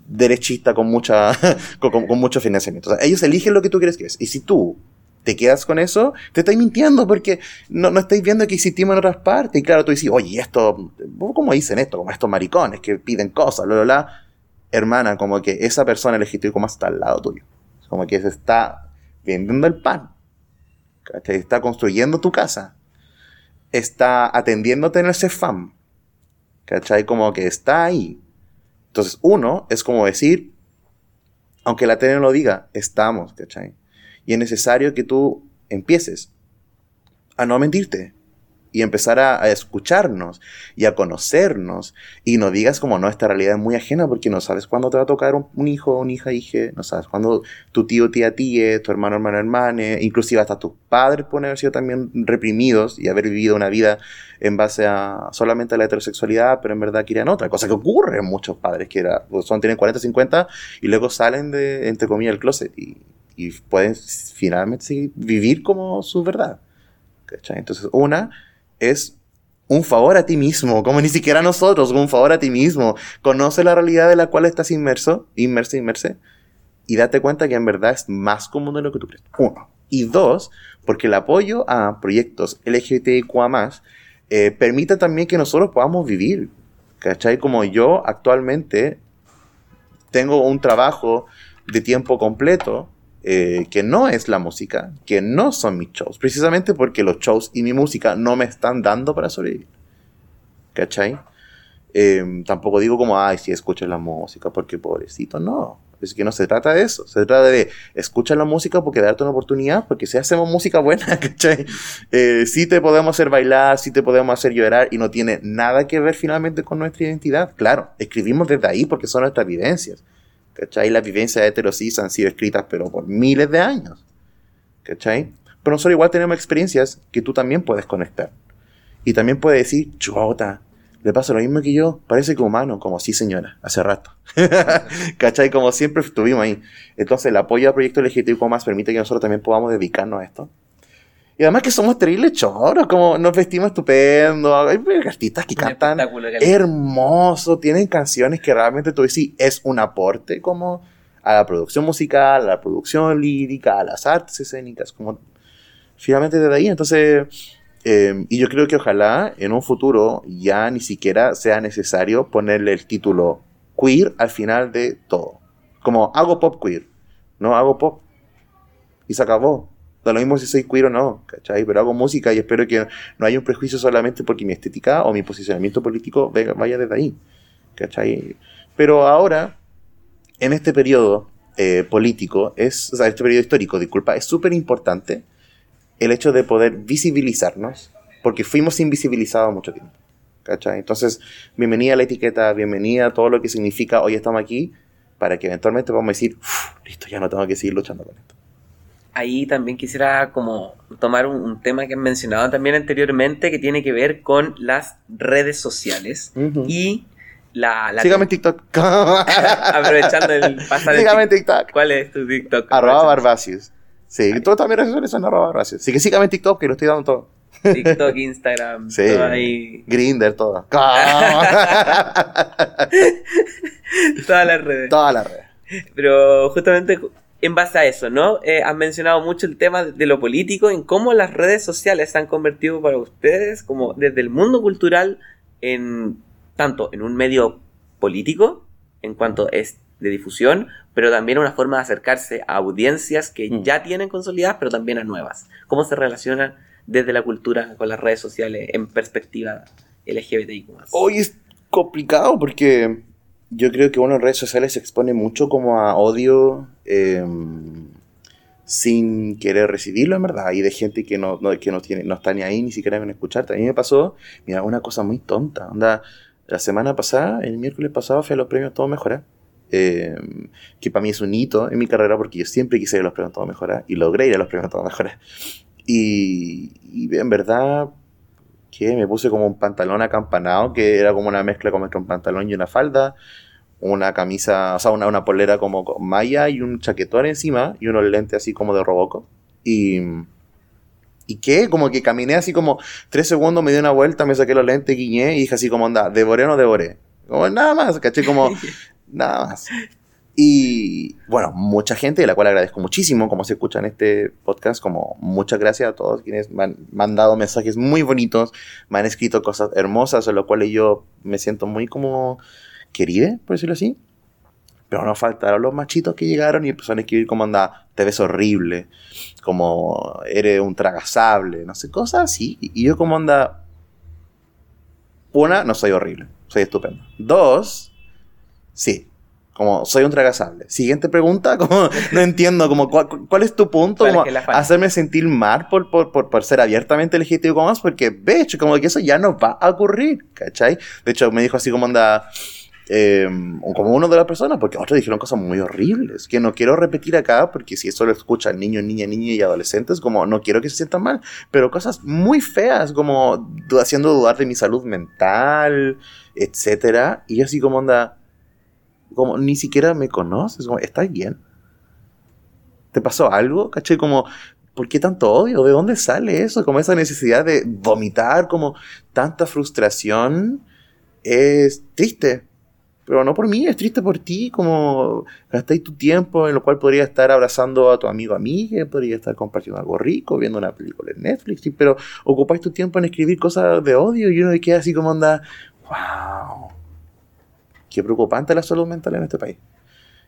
derechista con, mucha, [laughs] con, con, mucho financiamiento. O sea, ellos eligen lo que tú quieres que veas. Y si tú te quedas con eso, te estáis mintiendo porque no, no estáis viendo que existimos en otras partes. Y claro, tú dices, oye, esto, ¿cómo dicen esto? Como estos maricones que piden cosas, bla, bla, bla. Hermana, como que esa persona legítima como está al lado tuyo. Como que se está vendiendo el pan. Te está construyendo tu casa. está atendiéndote en el CEFAM. ¿Cachai? Como que está ahí. Entonces, uno es como decir, aunque la tele no lo diga, estamos, ¿cachai? Y es necesario que tú empieces a no mentirte, y empezar a, escucharnos y a conocernos y no digas como no, esta realidad es muy ajena porque no sabes cuándo te va a tocar un, hijo, una hija, hija, no sabes cuándo tu tío, tía, tía, tu hermano, hermana, hermana, inclusive hasta tus padres pueden haber sido también reprimidos y haber vivido una vida en base a solamente a la heterosexualidad, pero en verdad querían otra, cosa que ocurre en muchos padres que era, pues, son, tienen 40, 50 y luego salen de, entre comillas, el closet y, y pueden finalmente vivir como su verdad. Entonces, una, es un favor a ti mismo, como ni siquiera a nosotros, un favor a ti mismo. Conoce la realidad de la cual estás inmerso, inmerso, inmerse, y date cuenta que en verdad es más común de lo que tú crees. Uno. Y dos, porque el apoyo a proyectos LGBTIQA eh, permite también que nosotros podamos vivir. ¿Cachai? Como yo actualmente tengo un trabajo de tiempo completo eh, que no es la música, que no son mis shows, precisamente porque los shows y mi música no me están dando para sobrevivir. ¿Cachai? Em, tampoco digo como, ay, si escuchas la música, porque pobrecito, no. Es que no se trata de eso, se trata de escuchar la música porque darte una oportunidad, porque si hacemos música buena, [laughs] ¿cachai? Eh, sí te podemos hacer bailar, sí te podemos hacer llorar y no tiene nada que ver finalmente con nuestra identidad. Claro, escribimos desde ahí porque son nuestras vivencias. ¿Cachai? Las vivencias heterosis han sido escritas, pero por miles de años. ¿Cachai? Pero nosotros igual tenemos experiencias que tú también puedes conectar. Y también puedes decir, chota, le pasa lo mismo que yo, parece que humano, como sí señora, hace rato. [laughs] ¿Cachai? Como siempre estuvimos ahí. Entonces el apoyo al proyecto LGTBIQ más permite que nosotros también podamos dedicarnos a esto. Y además que somos terribles choros, como nos vestimos estupendo. Hay artistas que cantan hermoso, tienen canciones que realmente tú decís es un aporte como a la producción musical, a la producción lírica, a las artes escénicas, como finalmente desde ahí. Entonces, em, y yo creo que ojalá en un futuro ya ni siquiera sea necesario ponerle el título queer al final de todo. Como hago pop queer, no hago pop. Y se acabó Da lo mismo si soy queer o no, ¿cachai? Pero hago música y espero que no haya un prejuicio solamente porque mi estética o mi posicionamiento político vaya desde ahí, ¿cachai? Pero ahora, en este periodo eh, político, es, o sea, este periodo histórico, disculpa, es súper importante el hecho de poder visibilizarnos, porque fuimos invisibilizados mucho tiempo. ¿cachai? Entonces, bienvenida a la etiqueta, bienvenida a todo lo que significa hoy estamos aquí, para que eventualmente podamos decir, listo, ya no tengo que seguir luchando con esto ahí también quisiera como tomar un, tema que han mencionado también anteriormente que tiene que ver con las redes sociales y la, Sígame en TikTok. [laughs] Aprovechando el pasado. Sígame en TikTok. ¿Cuál es tu TikTok? Arroba Barbacius. Sí, todas también redes sociales son arroba Barbacius. Así que sígame en TikTok que lo estoy dando todo. TikTok, [laughs] Instagram, sí. todo ahí. Grinder, todo. [laughs] Todas las redes. Todas las redes. Pero justamente en base a eso, ¿no? Eh, han mencionado mucho el tema de lo político, en cómo las redes sociales se han convertido para ustedes, como desde el mundo cultural, en tanto en un medio político, en cuanto es de difusión, pero también una forma de acercarse a audiencias que mm. ya tienen consolidadas, pero también a nuevas. ¿Cómo se relacionan desde la cultura con las redes sociales en perspectiva LGBTIQ? Hoy es complicado porque yo creo que uno en redes sociales se expone mucho como a odio em, sin querer recibirlo, en verdad. Y de gente que no, que no, tiene, no está ni ahí, ni siquiera ven escucharte. A mí me pasó, mira, una cosa muy tonta. Onda, la semana pasada, el miércoles pasado, fui a los premios Todo Mejora. Em, que para mí es un hito en mi carrera porque yo siempre quise ir a los premios Todo Mejora y logré ir a los premios Todo Mejora. Y, y en verdad que me puse como un pantalón acampanado, que era como una mezcla como entre un pantalón y una falda, una camisa, o sea, una, una polera como malla y un chaquetón encima y unos lentes así como de roboco. Y, ¿Y qué? Como que caminé así como tres segundos, me di una vuelta, me saqué los lentes, guiñé y dije así como, anda, ¿devoré o no devoré? Como nada más, caché como, [laughs] nada más. Y bueno, mucha gente, de la cual agradezco muchísimo, como se escucha en este podcast, como muchas gracias a todos quienes me han, dado mensajes muy bonitos, me han escrito cosas hermosas, en lo cual yo me siento muy como querida, por decirlo así. Pero no faltaron los machitos que llegaron y empezaron a escribir como anda, te ves horrible, como eres un tragasable, no sé, cosas así. Y yo como anda, una, no soy horrible, soy estupendo. Dos, sí, como soy un tragasable. Siguiente pregunta, [laughs] como no entiendo, como cuál, es tu punto, como hacerme sentir mal por, por, por, por ser abiertamente legítimo como más, porque de hecho, como que eso ya no va a ocurrir, ¿cachai? De hecho, me dijo así como anda, eh, como uno de las personas, porque otros dijeron cosas muy horribles, que no quiero repetir acá, porque si eso lo escuchan niños, niñas, niñas y adolescentes, como no quiero que se sientan mal, pero cosas muy feas, como haciendo dudar de mi salud mental, etcétera, y así como anda, como ni siquiera me conoces, como, ¿estás bien? ¿Te pasó algo? ¿Caché? Como, ¿por qué tanto odio? ¿De dónde sale eso? Como esa necesidad de vomitar, como tanta frustración, es triste pero no por mí, es triste por ti, como gastáis tu tiempo en lo cual podría estar abrazando a tu amigo amiga, podría estar compartiendo algo rico, viendo una película en Netflix, pero ocupáis tu tiempo en escribir cosas de odio y uno queda así como anda, wow, qué preocupante la salud mental en este país.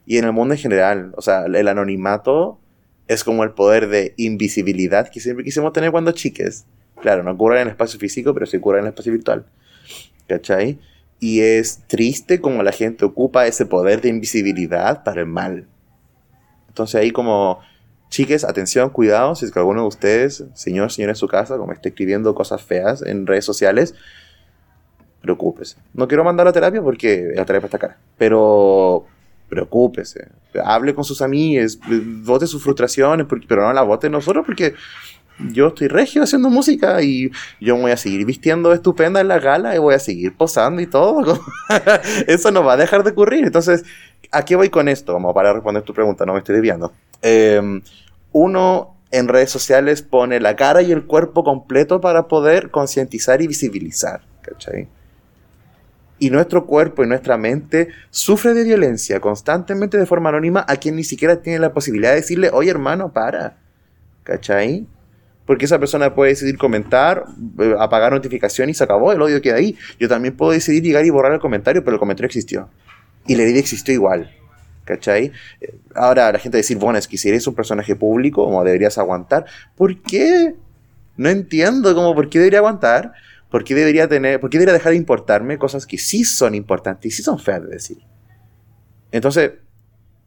Y en el mundo en general, o sea, el anonimato es como el poder de invisibilidad que siempre quisimos tener cuando chiques. Claro, no ocurre en el espacio físico, pero sí ocurre en el espacio virtual. ¿Cachai? Y es triste como la gente ocupa ese poder de invisibilidad para el mal. Entonces ahí como, chiques, atención, cuidado, si es que alguno de ustedes, señor, señora en su casa, como está escribiendo cosas feas en redes sociales, preocúpese. No quiero mandar a terapia porque la terapia está cara, pero preocúpese. Hable con sus amigos, vote sus frustraciones, pero no la vote nosotros porque yo estoy regio haciendo música y yo voy a seguir vistiendo estupenda en la gala y voy a seguir posando y todo. [laughs] Eso no va a dejar de ocurrir. Entonces, ¿a qué voy con esto? Como para responder tu pregunta, no me estoy desviando. Em, uno en redes sociales pone la cara y el cuerpo completo para poder concientizar y visibilizar. ¿Cachai? Y nuestro cuerpo y nuestra mente sufre de violencia constantemente de forma anónima a quien ni siquiera tiene la posibilidad de decirle, oye hermano, para. ¿Cachai? porque esa persona puede decidir comentar, eh, apagar notificación y se acabó, el odio queda ahí. Yo también puedo decidir llegar y borrar el comentario, pero el comentario existió. Y la herida existió igual. ¿Cachai? Eh, ahora la gente decir, bueno, es que si eres un personaje público, como deberías aguantar. ¿Por qué? No entiendo, como, ¿por qué debería aguantar? ¿Por qué debería tener, por qué debería dejar de importarme cosas que sí son importantes y sí son feas de decir? Entonces,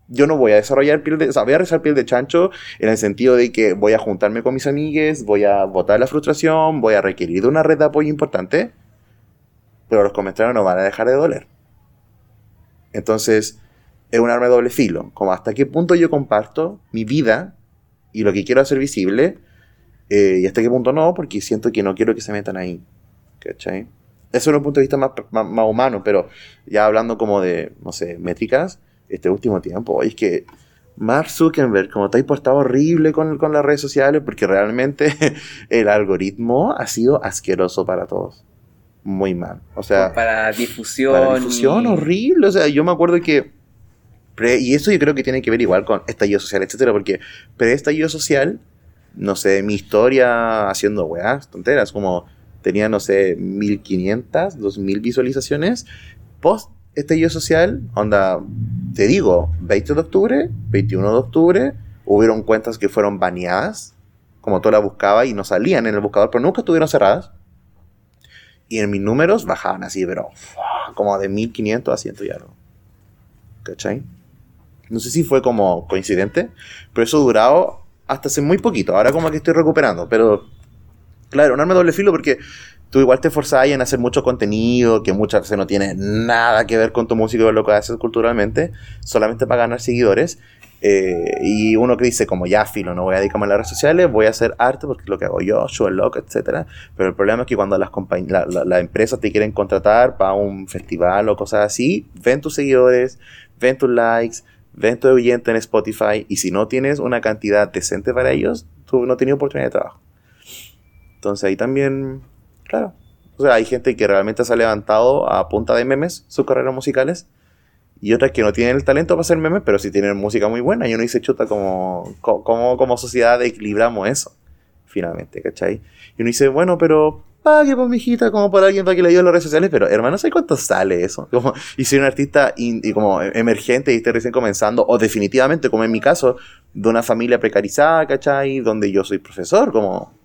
yo no voy a desarrollar piel de, o sea, voy a rezar piel de chancho en el sentido de que voy a juntarme con mis amigues, voy a botar la frustración, voy a requerir de una red de apoyo importante, pero los comentarios no van a dejar de doler. Entonces, es un arma de doble filo, como hasta qué punto yo comparto mi vida y lo que quiero hacer visible, eh, y hasta qué punto no, porque siento que no quiero que se metan ahí. ¿Cachai? Eso es un punto de vista más, más, más humano, pero ya hablando como de, no sé, métricas, este último tiempo. Oye, es que Mark Zuckerberg, como te has portado horrible con, con las redes sociales, porque realmente [laughs] el algoritmo ha sido asqueroso para todos. Muy mal. O sea. Para difusión. Para difusión, horrible. O sea, yo me acuerdo que. y eso yo creo que tiene que ver igual con estallido social, etcétera, porque pre-estallido social, no sé, mi historia haciendo weas, tonteras, como tenía, no sé, 1500, 2000 visualizaciones. Post estallido social, onda, te digo, 20 de octubre, 21 de octubre, hubieron cuentas que fueron baneadas, como tú la buscabas y no salían en el buscador, pero nunca estuvieron cerradas. Y en mis números bajaban así, pero como de 1500 a 100 y algo. ¿Cachai? No sé si fue como coincidente, pero eso durado hasta hace muy poquito. Ahora como que estoy recuperando, pero claro, un arma doble filo porque tú igual te esforzás en hacer mucho contenido que muchas veces no tiene nada que ver con tu música o lo que haces culturalmente, solamente para ganar seguidores. Eh, y uno que dice, como ya filo, no voy a dedicarme a las redes sociales, voy a hacer arte porque es lo que hago yo, show loco, etc. Pero el problema es que cuando las, la, empresas te quieren contratar para un festival o cosas así, ven tus seguidores, ven tus likes, ven tu oyente en Spotify y si no tienes una cantidad decente para ellos, tú no tienes oportunidad de trabajo. Entonces ahí también Claro. O sea, hay gente que realmente se ha levantado a punta de memes sus carreras musicales. Y otras que no tienen el talento para hacer memes, pero sí tienen música muy buena. Y uno dice, chuta, como, como, como sociedad equilibramos eso, finalmente, ¿cachai? Y uno dice, bueno, pero pague por mi hijita, como por alguien para que le ayude en las redes sociales, pero hermano, ¿sabes cuánto sale eso? [laughs] Como, y si un artista y como emergente y esté recién comenzando, o definitivamente, como en mi caso, de una familia precarizada, ¿cachai? Donde yo soy profesor, como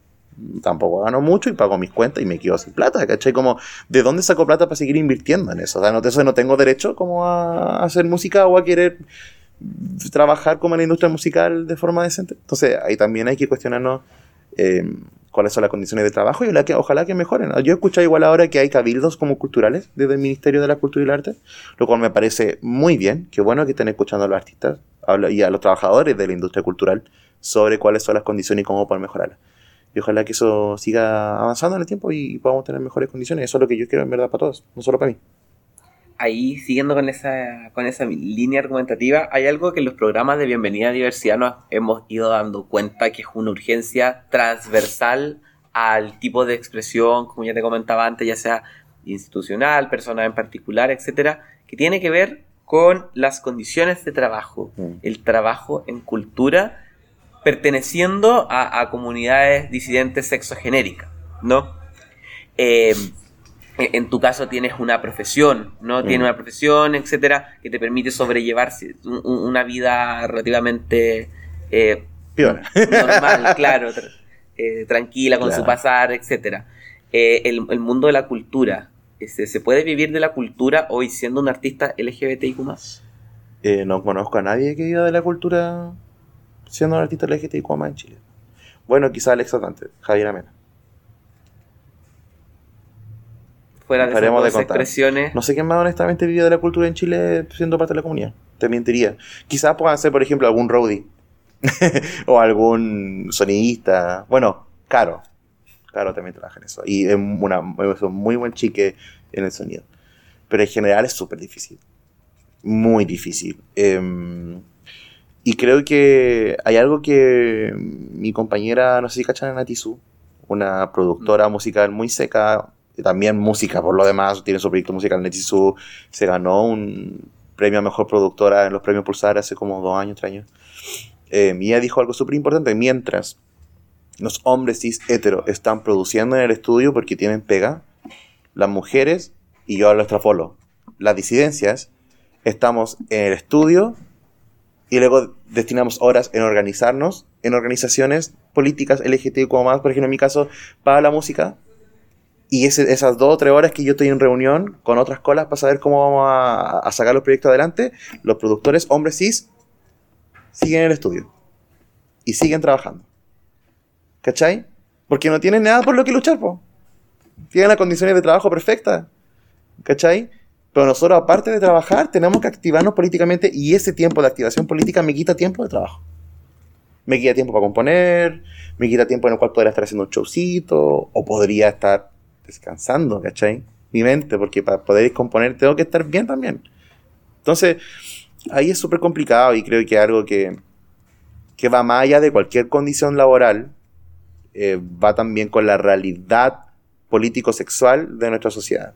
tampoco gano mucho y pago mis cuentas y me quedo sin plata, ¿cachai? Como, ¿de dónde saco plata para seguir invirtiendo en eso? O sea, no, eso no tengo derecho como a hacer música o a querer trabajar como en la industria musical de forma decente. Entonces, ahí también hay que cuestionarnos eh, cuáles son las condiciones de trabajo y ojalá que, ojalá que mejoren. Yo he escuchado igual ahora que hay cabildos como culturales desde el Ministerio de la Cultura y el Arte, lo cual me parece muy bien, qué bueno que estén escuchando a los artistas y a los trabajadores de la industria cultural sobre cuáles son las condiciones y cómo poder mejorarlas. Y ojalá que eso siga avanzando en el tiempo y podamos tener mejores condiciones. Eso es lo que yo quiero en verdad para todos, no solo para mí. Ahí, siguiendo con esa, con esa línea argumentativa, hay algo que en los programas de Bienvenida a Diversidad nos hemos ido dando cuenta que es una urgencia transversal al tipo de expresión, como ya te comentaba antes, ya sea institucional, personal en particular, etcétera, que tiene que ver con las condiciones de trabajo, mm. el trabajo en cultura perteneciendo a, comunidades disidentes sexogenéricas, ¿no? Eh, en tu caso tienes una profesión, ¿no? Tienes una profesión, etcétera, que te permite sobrellevarse una vida relativamente eh, normal, [laughs] claro, eh, tranquila, con su pasar, etcétera. el, mundo de la cultura, este, ¿se puede vivir de la cultura hoy siendo un artista LGBTIQ+. no conozco a nadie que viva de la cultura siendo un artista LGTBIQ más en Chile. Bueno, quizá Alex Dante, Javier Amena. Fuera de esas de expresiones. No sé quién más honestamente vive de la cultura en Chile siendo parte de la comunidad. Te mentiría. Quizás puedan ser, por ejemplo, algún roadie. [laughs] o algún sonidista. Bueno, Caro. Caro también trabaja en eso. Y es, una, es un muy buen chique en el sonido. Pero en general es súper difícil. Muy difícil. Eh, y creo que hay algo que mi compañera, no sé si cachan a Natizu, una productora mm. musical muy seca, también música por lo demás, tiene su proyecto musical Natizu, se ganó un premio a mejor productora en los premios Pulsar hace como dos años, tres años. Eh, y ella dijo algo súper importante, mientras los hombres cis hetero están produciendo en el estudio porque tienen pega, las mujeres, y yo lo extrapolo, las disidencias, estamos en el estudio y luego destinamos horas en organizarnos en organizaciones políticas LGTB como más, por ejemplo en mi caso, para la música. Y esas dos o tres horas que yo estoy en reunión con otras colas para saber cómo vamos a, sacar los proyectos adelante, los productores, hombres cis, siguen en el estudio. Y siguen trabajando. ¿Cachai? Porque no tienen nada por lo que luchar, po. Tienen las condiciones de trabajo perfectas. ¿Cachai? Pero nosotros, aparte de trabajar, tenemos que activarnos políticamente y ese tiempo de activación política me quita tiempo de trabajo. Me quita tiempo para componer, me quita tiempo en el cual podría estar haciendo un showcito o podría estar descansando, ¿cachai? Mi mente, porque para poder componer tengo que estar bien también. Entonces, ahí es súper complicado y creo que es algo que, que va más allá de cualquier condición laboral, eh, va también con la realidad político-sexual de nuestra sociedad,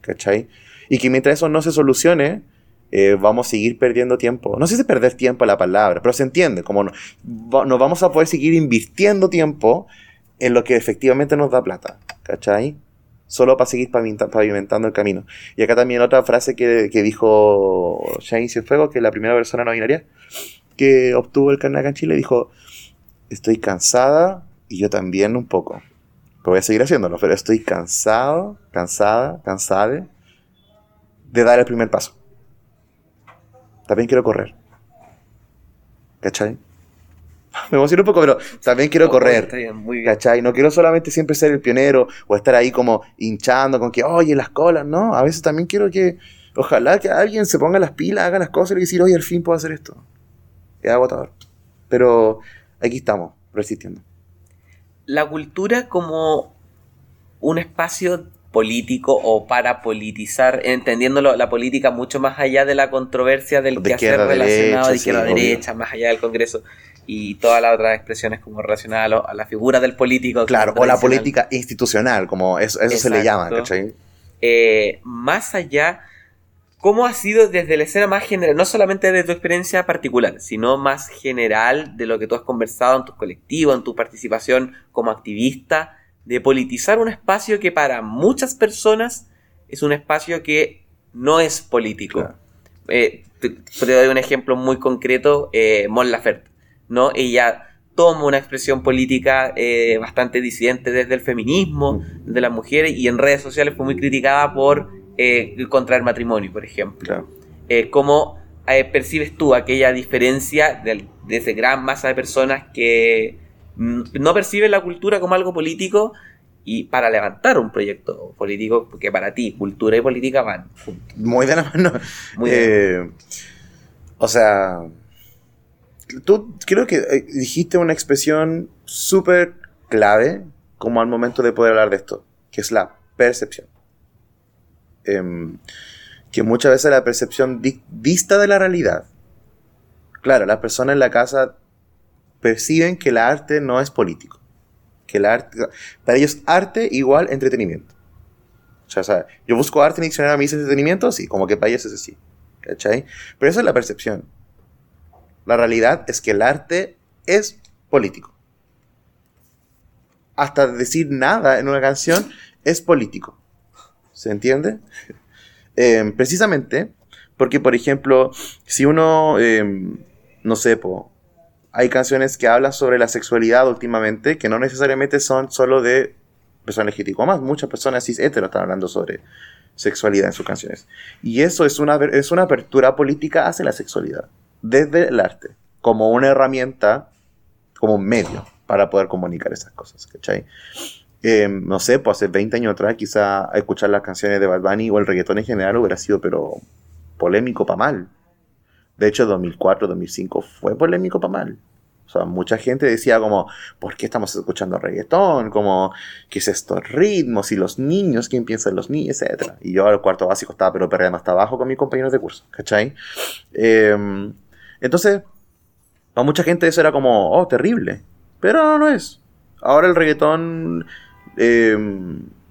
¿cachai? Y que mientras eso no se solucione, eh, vamos a seguir perdiendo tiempo. No sé si perder tiempo la palabra, pero se entiende, como no, no vamos a poder seguir invirtiendo tiempo en lo que efectivamente nos da plata, ¿cachai? Solo para seguir pavimentando el camino. Y acá también otra frase que, que dijo Shane Cienfuegos, que es la primera persona no binaria que obtuvo el carnet acá en Chile, dijo, estoy cansada y yo también un poco. Pero voy a seguir haciéndolo, pero estoy cansado, cansada, cansada de dar el primer paso. También quiero correr. ¿Cachai? [laughs] Me emociono un poco, pero también quiero correr. ¿Cachai? No quiero solamente siempre ser el pionero o estar ahí como hinchando con que, oye, las colas, ¿no? A veces también quiero que, ojalá que alguien se ponga las pilas, haga las cosas y decir, oye, al fin puedo hacer esto. Es agotador. Pero aquí estamos, resistiendo. La cultura como un espacio político o para politizar, entendiendo la política mucho más allá de la controversia del que hacer relacionado de izquierda derecha, más allá del Congreso y todas las otras expresiones como relacionadas a, la figura del político. Claro, o la política institucional, como eso, se le llama, eh, más allá, ¿cómo ha sido desde la escena más general, no solamente de tu experiencia particular, sino más general de lo que tú has conversado en tus colectivos, en tu participación como activista? De politizar un espacio que para muchas personas es un espacio que no es político. Eh, te, doy un ejemplo muy concreto, eh, Mon Laferte, ¿no? Ella toma una expresión política eh, bastante disidente desde el feminismo, mm. de las mujeres, y en redes sociales fue muy criticada por eh, contra el matrimonio, por ejemplo. Eh, ¿Cómo percibes tú aquella diferencia de, de esa gran masa de personas que no perciben la cultura como algo político y para levantar un proyecto político, porque para ti cultura y política van Muy de la mano. Muy o sea, tú creo que eh, dijiste una expresión súper clave como al momento de poder hablar de esto, que es la percepción. Em, que muchas veces la percepción dista de la realidad. Claro, las personas en la casa perciben que el arte no es político. Que el arte, para ellos arte igual entretenimiento. O sea, yo busco arte en diccionario a mí entretenimiento, sí, como que para ellos es así. ¿Cachai? Pero eso es la percepción. La realidad es que el arte es político. Hasta decir nada en una canción es político. ¿Se entiende? [laughs] Em, precisamente porque, por ejemplo, si uno, em, no sé, hay canciones que hablan sobre la sexualidad últimamente que no necesariamente son solo de personas LGTB más. Muchas personas cis hetero están hablando sobre sexualidad en sus canciones. Y eso es una, es una apertura política hacia la sexualidad desde el arte, como una herramienta, como un medio para poder comunicar esas cosas, ¿cachai? Em, no sé, pues hace 20 años atrás quizá escuchar las canciones de Bad o el reggaetón en general hubiera sido, pero polémico para mal. De hecho, 2004, 2005 fue polémico para mal. O sea, mucha gente decía como, ¿por qué estamos escuchando reggaetón? Como, ¿qué es estos ritmos? Y los niños, ¿quién piensa en los niños? Etcétera. Y yo al cuarto básico estaba pero perdiendo hasta abajo con mis compañeros de curso, ¿cachai? Eh, entonces, para mucha gente eso era como, oh, terrible. Pero no, no es. Ahora el reggaetón eh,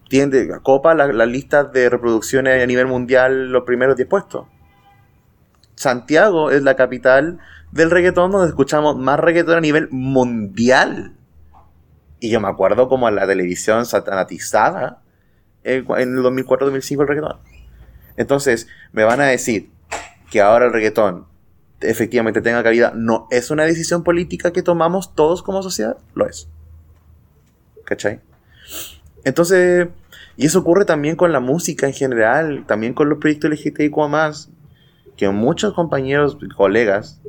tiende, copa las la listas de reproducciones a nivel mundial los primeros 10 puestos. Santiago es la capital del reggaetón donde escuchamos más reggaetón a nivel mundial. Y yo me acuerdo como en la televisión satanatizada en el 2004-2005 el reggaetón. Entonces, me van a decir que ahora el reggaetón efectivamente tenga cabida, no es una decisión política que tomamos todos como sociedad, lo es. ¿Cachai? Entonces, y eso ocurre también con la música en general, también con los proyectos LGTBIQ más, que muchos compañeros, colegas,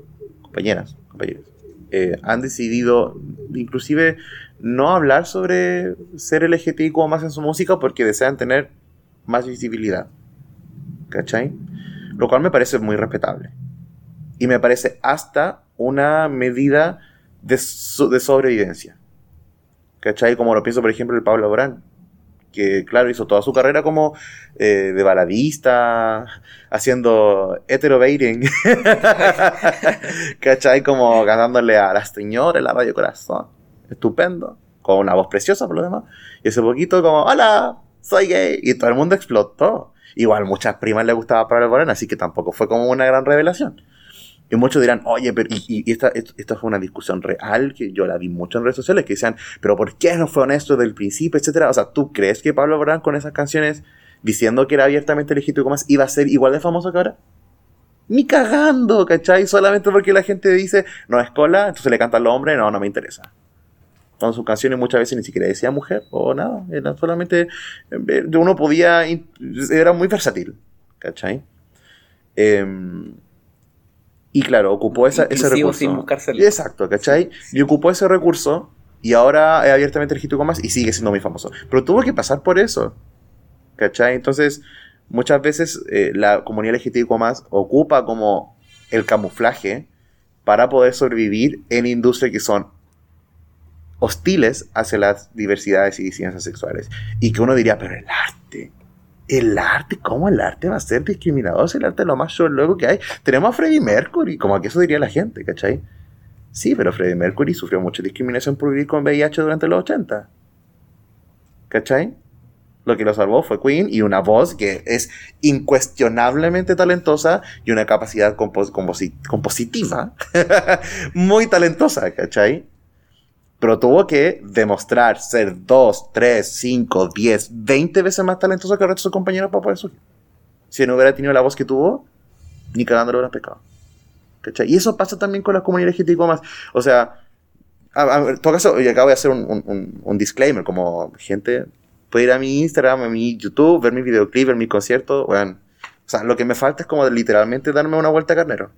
compañeras, compañeros, eh, han decidido inclusive no hablar sobre ser LGTBIQ más en su música porque desean tener más visibilidad. ¿Cachai? Lo cual me parece muy respetable. Y me parece hasta una medida de, sobrevivencia. ¿Cachai? Como lo pienso, por ejemplo, el Pablo Brán, que, claro, hizo toda su carrera como eh, de baladista, haciendo hetero-baiting. [laughs] ¿Cachai? Como ganándole a las señoras la radio corazón. Estupendo. Con una voz preciosa, por lo demás. Y ese poquito como, hola, soy gay. Y todo el mundo explotó. Igual muchas primas le gustaba Pablo Brán, así que tampoco fue como una gran revelación. Y muchos dirán, oye, pero y, esta, esto, fue una discusión real que yo la vi mucho en redes sociales, que decían, pero ¿por qué no fue honesto del principio, etcétera? O sea, ¿tú crees que Pablo Brand con esas canciones diciendo que era abiertamente legítimo más iba a ser igual de famoso que ahora? Ni cagando, ¿cachai? Solamente porque la gente dice, no es cola, entonces le canta al hombre, no, no me interesa. Con sus canciones muchas veces ni siquiera decía mujer o nada, era solamente, eh, uno podía, era muy versátil, ¿cachai? Eh, y claro, ocupó ese recurso. Sin Exacto, ¿cachai? Y ocupó ese recurso y ahora es abiertamente legítimo más y sigue siendo muy famoso. Pero tuvo que pasar por eso. ¿Cachai? Entonces, muchas veces eh, la comunidad legítimo más ocupa como el camuflaje para poder sobrevivir en industrias que son hostiles hacia las diversidades y disidencias sexuales. Y que uno diría, pero el arte, el arte, ¿cómo el arte va a ser discriminador? el arte es lo más luego que hay. Tenemos a Freddie Mercury, como que eso diría la gente, ¿cachai? Sí, pero Freddie Mercury sufrió mucha discriminación por vivir con VIH durante los 80. ¿Cachai? Lo que lo salvó fue Queen y una voz que es incuestionablemente talentosa y una capacidad compositiva [laughs] muy talentosa, ¿cachai? Pero tuvo que demostrar ser 2, 3, 5, 10, 20 veces más talentoso que el resto de sus compañeros para poder subir. Si no hubiera tenido la voz que tuvo, ni cagando lo hubieran pescado. ¿Cachai? Y eso pasa también con las comunidades LGTBIQ más. O sea, a, a, en todo caso, y acá voy a hacer un, un, un, disclaimer, como gente puede ir a mi Instagram, a mi YouTube, ver mi videoclip, ver mi concierto, bueno, o sea, lo que me falta es como literalmente darme una vuelta carnero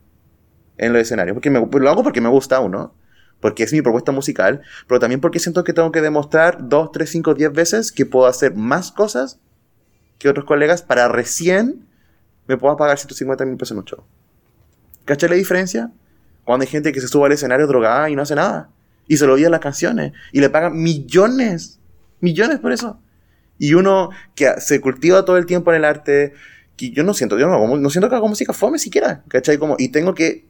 en los escenarios, porque me, lo hago porque me gusta uno, porque es mi propuesta musical, pero también porque siento que tengo que demostrar dos, tres, cinco, diez veces que puedo hacer más cosas que otros colegas para recién me puedan pagar 150 mil pesos en un show. ¿Cachai la diferencia? Cuando hay gente que se sube al escenario drogada y no hace nada. Y se lo oye las canciones. Y le pagan millones. Millones por eso. Y uno que se cultiva todo el tiempo en el arte. Que yo no siento, yo no, no siento que hago música fome siquiera. ¿Cachai? Como, y tengo que,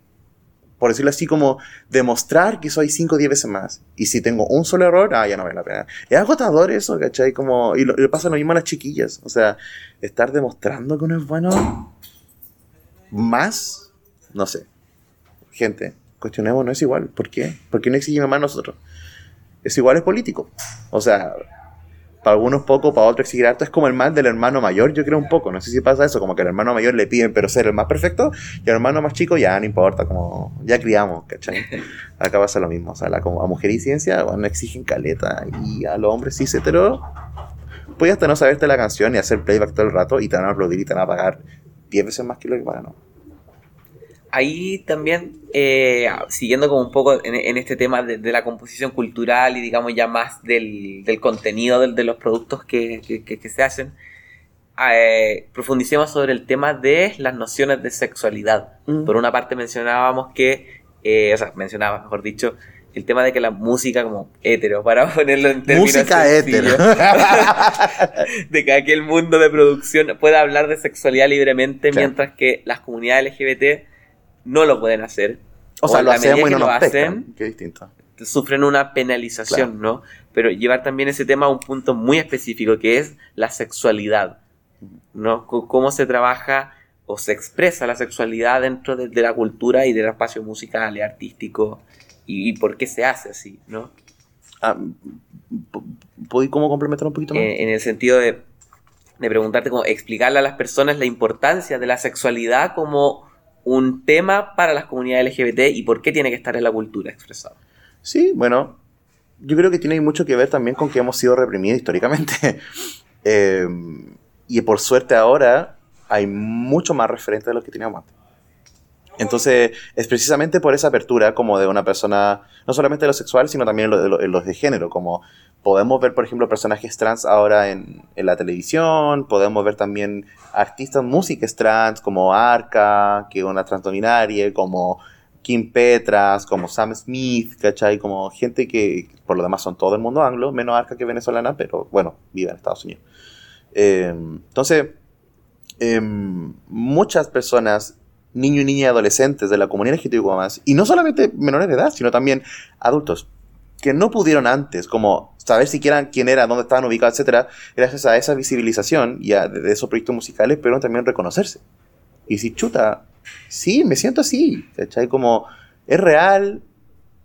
por decirlo así, como demostrar que soy 5 o 10 veces más. Y si tengo un solo error, ah, ya no vale la pena. Es agotador eso, ¿cachai? Como, y, lo, y pasa lo mismo a las chiquillas. O sea, estar demostrando que uno es bueno más no sé. Gente, cuestionemos, no es igual. ¿Por qué? ¿Por qué no exigimos más nosotros? Es igual, es político. O sea, para algunos poco, para otros exigir harto. Es como el mal del hermano mayor, yo creo un poco. No sé si pasa eso, como que al hermano mayor le piden, pero ser el más perfecto, y al hermano más chico ya no importa, como ya criamos, ¿cachai? [laughs] Acá pasa lo mismo. O sea, la, como a mujer y ciencia, bueno, exigen caleta, y a los hombres cis hetero, puedes hasta no saberte la canción y hacer playback todo el rato, y te van a aplaudir y te van a pagar 10 veces más que lo que pagan, ¿no? Ahí también, eh, siguiendo como un poco en, este tema de, la composición cultural y digamos ya más del, contenido de, los productos que, se hacen, eh, profundicemos sobre el tema de las nociones de sexualidad. Mm. Por una parte mencionábamos que, eh, o sea, mencionaba, mejor dicho, el tema de que la música como hétero, [laughs] para ponerlo en términos Música hétero. [laughs] de que aquel mundo de producción pueda hablar de sexualidad libremente, mientras que las comunidades LGBT no lo pueden hacer. O, sea, lo hacemos y no lo hacen. Qué distinto. Sufren una penalización, ¿no? Pero llevar también ese tema a un punto muy específico que es la sexualidad, ¿no? cómo se trabaja o se expresa la sexualidad dentro de, la cultura y del espacio musical y artístico y, por qué se hace así, ¿no? Ah, ¿Cómo complementar un poquito más? Eh, en el sentido de, de preguntarte cómo explicarle a las personas la importancia de la sexualidad como un tema para las comunidades LGBT y por qué tiene que estar en la cultura expresado. Sí, bueno, yo creo que tiene mucho que ver también con que hemos sido reprimidos históricamente. [laughs] eh, y por suerte ahora hay mucho más referente de lo que teníamos antes. Entonces, es precisamente por esa apertura como de una persona, no solamente de lo sexual, sino también de, lo, de género, como podemos ver, por ejemplo, personajes trans ahora en, en, la televisión, podemos ver también artistas, músicas trans, como Arca, que es una transdominaria, como Kim Petras, como Sam Smith, ¿cachai? Como gente que, por lo demás, son todo el mundo anglo, menos Arca que venezolana, pero bueno, vive en Estados Unidos. Eh, entonces, eh, muchas personas niños y niñas adolescentes de la comunidad LGTBIQ+, y no solamente menores de edad, sino también adultos, que no pudieron antes, como saber siquiera quién era, dónde estaban ubicados, etcétera, gracias a esa visibilización y a, de esos proyectos musicales, pero también reconocerse. Y si chuta, sí, me siento así, ¿cachai? Como, es real,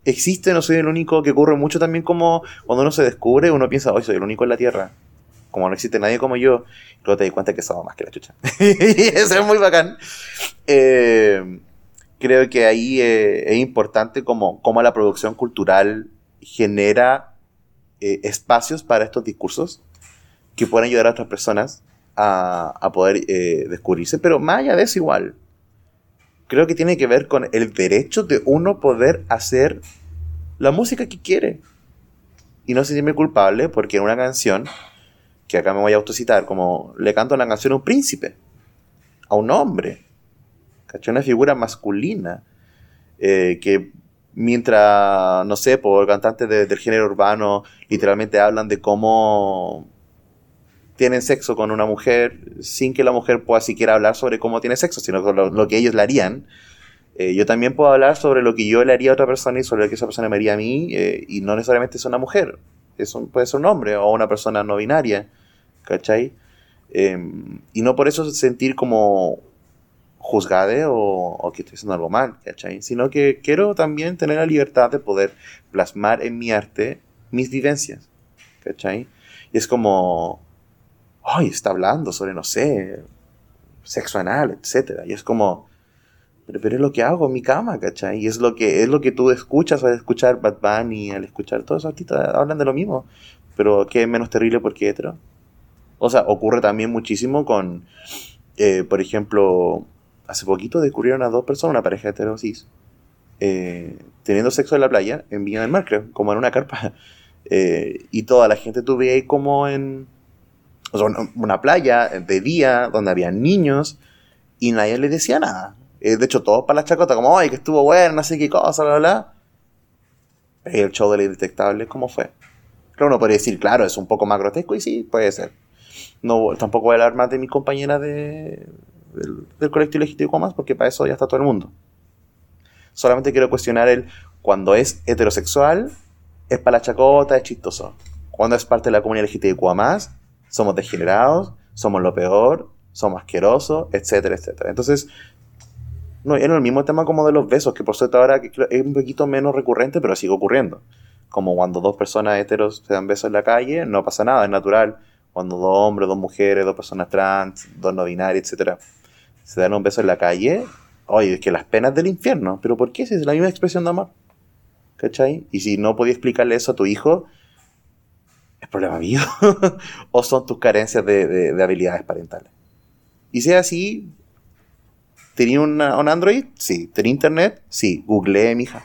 existe, no soy el único, que ocurre mucho también como cuando uno se descubre, uno piensa, hoy soy el único en la Tierra como no existe nadie como yo, luego te di cuenta que somos más que la chucha. [laughs] y eso es muy bacán. Eh, creo que ahí eh, es importante como, como, la producción cultural genera eh, espacios para estos discursos que pueden ayudar a otras personas a, a poder descubrirse, pero más allá de eso igual. Creo que tiene que ver con el derecho de uno poder hacer la música que quiere. Y no se siente culpable porque en una canción que acá me voy a autocitar, como le canto la canción a un príncipe, a un hombre, ¿cachai? Una figura masculina, eh, que mientras, no sé, por cantantes del género urbano, literalmente hablan de cómo tienen sexo con una mujer sin que la mujer pueda siquiera hablar sobre cómo tiene sexo, sino lo, lo que ellos le harían. Eh, yo también puedo hablar sobre lo que yo le haría a otra persona y sobre lo que esa persona me haría a mí, eh, y no necesariamente es una mujer es puede ser un hombre o una persona no binaria, ¿cachai? Em, y no por eso sentir como juzgade o, o que estoy haciendo algo mal, ¿cachai? Sino que quiero también tener la libertad de poder plasmar en mi arte mis vivencias, ¿cachai? Y es como, ay, está hablando sobre, no sé, sexo anal, etc. Y es como, pero, pero, es lo que hago en mi cama, ¿cachai? Y es lo que, es lo que tú escuchas al escuchar Bad Bunny, al escuchar todos esos artistas, hablan de lo mismo. Pero ¿qué es menos terrible porque hetero? O sea, ocurre también muchísimo con, eh, por ejemplo, hace poquito descubrieron a dos personas, una pareja heterosis, eh, teniendo sexo en la playa, en Villa del Mar, creo, como en una carpa. [laughs] Eh, y toda la gente tuve ahí como en o sea, una playa de día donde había niños y nadie le decía nada. Eh, de hecho, todos para la chacota, como, ay, que estuvo bueno, no sé qué cosa, bla, bla. El show de la indetectable, ¿cómo fue? Claro, uno podría decir, claro, es un poco más grotesco y sí, puede ser. No, tampoco voy a hablar más de mis compañeras de, del, colectivo legítimo más porque para eso ya está todo el mundo. Solamente quiero cuestionar el cuando es heterosexual, es para la chacota, es chistoso. Cuando es parte de la comunidad LGTBIQ más, somos degenerados, somos lo peor, somos asquerosos, etcétera, etcétera. Entonces, no, era el mismo tema como de los besos, que por cierto ahora es un poquito menos recurrente, pero sigue ocurriendo. Como cuando dos personas heteros se dan besos en la calle, no pasa nada, es natural. Cuando dos hombres, dos mujeres, dos personas trans, dos no binarias, etcétera, se dan un beso en la calle, oye, es que las penas del infierno, pero ¿por qué? Si es la misma expresión de amor. ¿Cachai? Y si no podía explicarle eso a tu hijo, ¿es problema mío? [laughs] ¿O son tus carencias de, de, de, habilidades parentales? Y si es así, ¿tenía una, un Android? Sí. ¿Tenía internet? Sí. Googleé, mija.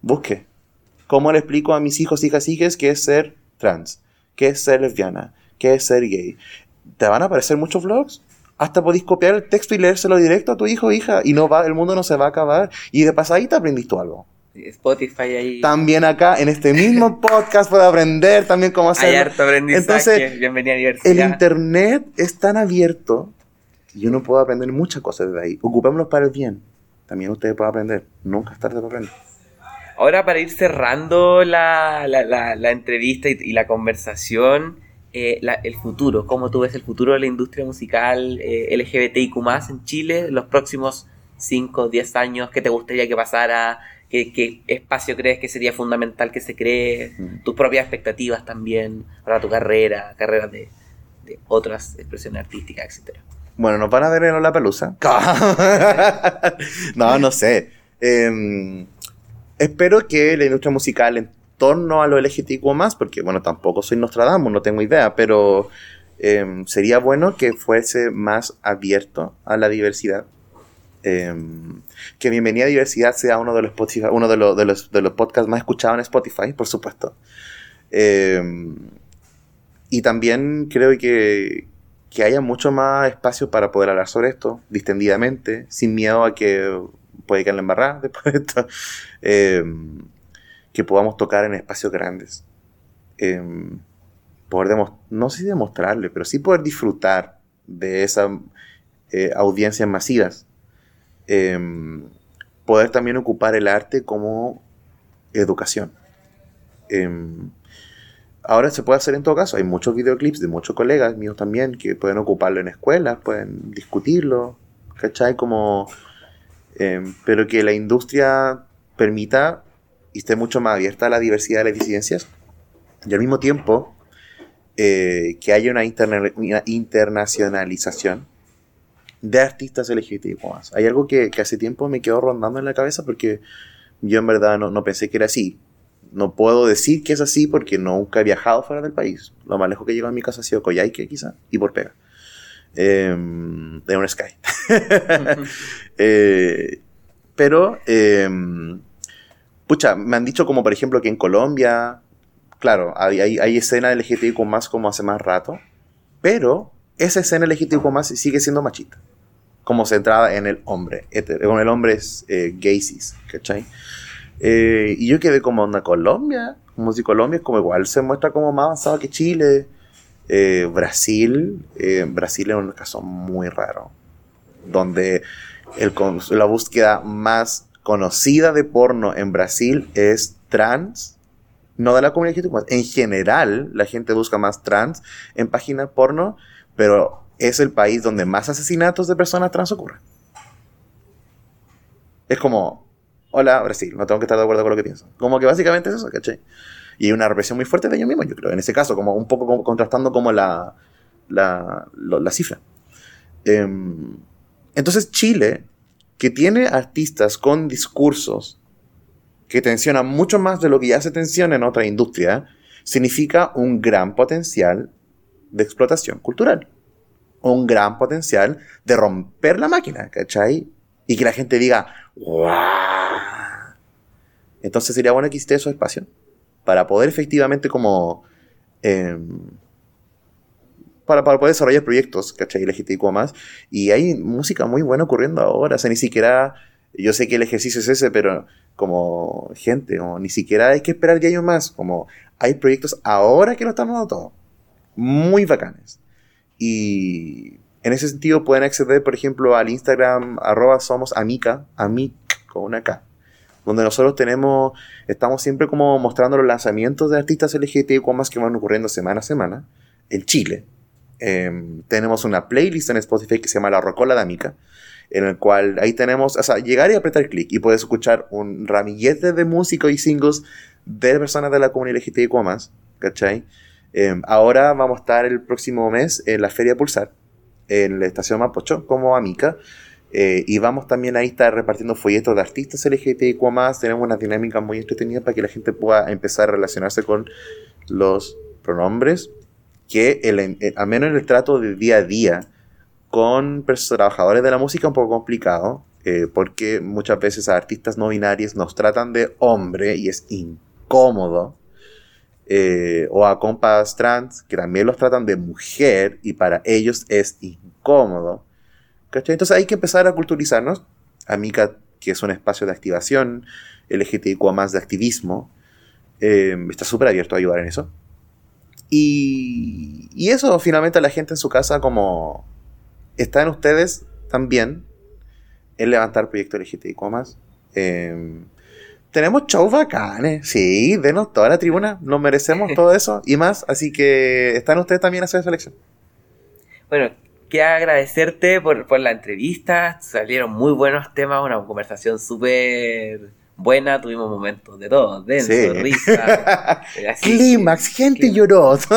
Busque. ¿Cómo le explico a mis hijos, hijas, hijas qué es ser trans? ¿Qué es ser lesbiana? ¿Qué es ser gay? ¿Te van a aparecer muchos vlogs? Hasta podéis copiar el texto y leérselo directo a tu hijo o hija y no va, el mundo no se va a acabar. Y de pasadita aprendiste algo. Spotify ahí. También acá, en este mismo [laughs] podcast, puedo aprender también cómo hacer. Hay harto aprendizaje. Entonces, Bienvenida a diversidad. El internet es tan abierto y uno puede aprender muchas cosas de ahí. Ocupémoslo para el bien. También ustedes pueden aprender. Nunca es tarde para aprender. Ahora, para ir cerrando la, la, la, la entrevista y, y, la conversación, eh, el futuro. ¿Cómo tú ves el futuro de la industria musical eh, LGBTIQ en Chile los próximos 5, 10 años? ¿Qué te gustaría que pasara? ¿Qué, ¿Qué, espacio crees que sería fundamental que se cree? Mm. Tus propias expectativas también para tu carrera, carreras de, de otras expresiones artísticas, etcétera. Bueno, nos van a ver en la pelusa. [laughs] [laughs] no, no sé. Eh, espero que la industria musical en torno a lo LGTBIQ más, porque bueno, tampoco soy Nostradamus, no tengo idea, pero eh, sería bueno que fuese más abierto a la diversidad. Eh, que Bienvenida a Diversidad sea uno de los, Spotify, uno de los, de, los, de los podcasts más escuchados en Spotify, por supuesto. Eh, y también creo que, que haya mucho más espacio para poder hablar sobre esto, distendidamente, sin miedo a que puede caer la embarrada después de esto. Que podamos tocar en espacios grandes. Eh, poder no sé si demostrarle, pero sí poder disfrutar de esas eh, audiencias masivas. Eh, poder también ocupar el arte como educación. ahora se puede hacer en todo caso. Hay muchos videoclips de muchos colegas míos también que pueden ocuparlo en escuelas, pueden discutirlo, ¿cachai? Como, pero que la industria permita y esté mucho más abierta a la diversidad de las disidencias y al mismo tiempo eh, que haya una, interna una, internacionalización de artistas LGBTQ+. Hay algo que, que, hace tiempo me quedó rondando en la cabeza porque yo en verdad no, no, pensé que era así. No puedo decir que es así porque nunca he viajado fuera del país. Lo más lejos que llegado a mi casa ha sido Coyhaique, quizá, y por pega. Eh, de un Sky. [laughs] [laughs] eh, pero eh, pucha, me han dicho como por ejemplo que en Colombia, claro, hay, hay, hay escena LGTBIQ más como hace más rato, pero esa escena LGTBIQ más sigue siendo machista, como centrada en el hombre, con el hombre es eh, gaysis, ¿cachai? Eh, y yo quedé como en Colombia, como si Colombia es como igual se muestra como más avanzado que Chile. Eh, Brasil, eh, Brasil es un caso muy raro, donde el, la búsqueda más conocida de porno en Brasil es trans, no de la comunidad LGTB. En general, la gente busca más trans en páginas porno, pero es el país donde más asesinatos de personas trans ocurren. Es como, hola Brasil, no tengo que estar de acuerdo con lo que pienso. Como que básicamente es eso, ¿cachai? Y una represión muy fuerte de ellos mismos, yo creo, en ese caso, como un poco contrastando como la, la, la cifra. Em, entonces Chile, que tiene artistas con discursos que tensionan mucho más de lo que ya se tensiona en otra industria, significa un gran potencial de explotación cultural. Un gran potencial de romper la máquina, ¿cachai? Y que la gente diga, ¡Wow! Entonces sería bueno que esté esos espacios para poder efectivamente como... Em, para, poder desarrollar proyectos, ¿cachai? LGTBIQ más. Y hay música muy buena ocurriendo ahora. O sea, ni siquiera... Yo sé que el ejercicio es ese, pero como gente, o ni siquiera hay que esperar 10 años más. Como hay proyectos ahora que lo están dando todo. Muy bacanes. Y en ese sentido pueden acceder, por ejemplo, al Instagram arroba somos amica, amic con una K, donde nosotros tenemos, estamos siempre como mostrando los lanzamientos de artistas LGTBIQ más que van ocurriendo semana a semana en Chile. Em, tenemos una playlist en Spotify que se llama La Rocola de Amica, en el cual ahí tenemos, o sea, llegar y apretar clic y puedes escuchar un ramillete de música y singles de personas de la comunidad LGTBIQ ¿cachai? Em, ahora vamos a estar el próximo mes en la Feria Pulsar, en la estación Mapocho como Amica. Eh, y vamos también ahí estar repartiendo folletos de artistas LGTBIQ+, tenemos una dinámica muy entretenida para que la gente pueda empezar a relacionarse con los pronombres, que el, eh, al menos en el trato de día a día con trabajadores de la música es un poco complicado, eh, porque muchas veces a artistas no binarios nos tratan de hombre y es incómodo. Eh, o a compas trans que también los tratan de mujer y para ellos es incómodo. Entonces hay que empezar a culturizarnos. Amica, que es un espacio de activación, LGTBIQ más de activismo, eh, está súper abierto a ayudar en eso. Y, y, eso, finalmente, la gente en su casa, como está en ustedes también, el levantar proyectos LGTBIQ más. Eh, tenemos shows bacanes. Sí, denos toda la tribuna. Nos merecemos todo eso y más. Así que están ustedes también a selección. Bueno, quiero agradecerte por, por la entrevista. Salieron muy buenos temas, una conversación súper buena, tuvimos momentos de todo, denso, sí. risa. [laughs] Clímax, gente lloró. [laughs]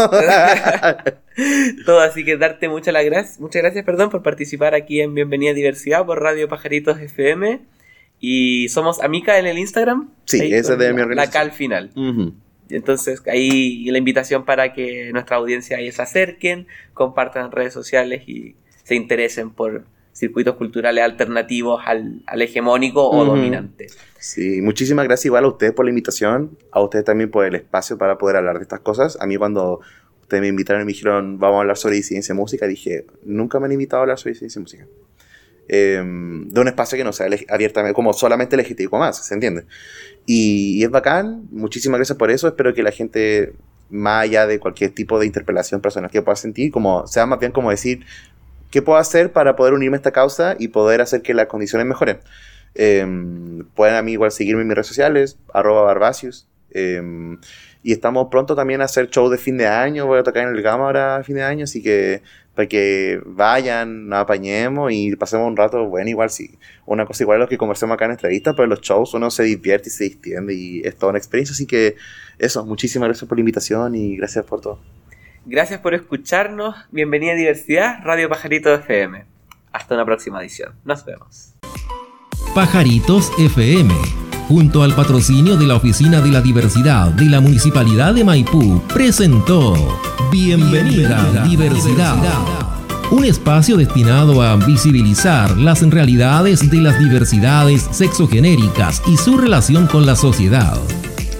todo, así que darte muchas gracias, muchas gracias, perdón, por participar aquí en Bienvenida Diversidad por Radio Pajaritos FM. Y somos Amica en el Instagram. Sí, esa de mi organización. La cal final. Entonces, ahí la invitación para que nuestra audiencia ahí se acerquen, compartan redes sociales y se interesen por circuitos culturales alternativos al, hegemónico o dominante. Sí, muchísimas gracias igual a ustedes por la invitación, a ustedes también por el espacio para poder hablar de estas cosas. A mí cuando ustedes me invitaron y me dijeron, vamos a hablar sobre disidencia música, dije, nunca me han invitado a hablar sobre disidencia música. Em, de un espacio que no sea abiertamente, como solamente legítimo más, ¿se entiende? Y, es bacán, muchísimas gracias por eso, espero que la gente, más allá de cualquier tipo de interpelación personal que pueda sentir, como sea más bien como decir, ¿qué puedo hacer para poder unirme a esta causa y poder hacer que las condiciones mejoren? Em, pueden a mí igual seguirme en mis redes sociales, arroba barbacius. Em, y estamos pronto también a hacer show de fin de año. Voy a tocar en el Gama ahora a fin de año, así que para que vayan, nos apañemos y pasemos un rato bueno. Igual, sí, una cosa igual a lo que conversamos acá en entrevista, pero los shows uno se divierte y se distiende y es toda una experiencia. Así que eso, muchísimas gracias por la invitación y gracias por todo. Gracias por escucharnos. Bienvenida a Diversidad, Radio Pajarito FM. Hasta una próxima edición. Nos vemos. Pajaritos FM junto al patrocinio de la Oficina de la Diversidad de la Municipalidad de Maipú, presentó Bienvenida, diversidad. Un espacio destinado a visibilizar las realidades de las diversidades sexogenéricas y su relación con la sociedad.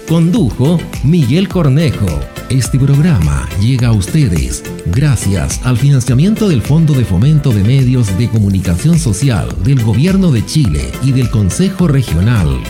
Condujo Miguel Cornejo. Este programa llega a ustedes gracias al financiamiento del Fondo de Fomento de Medios de Comunicación Social del Gobierno de Chile y del Consejo Regional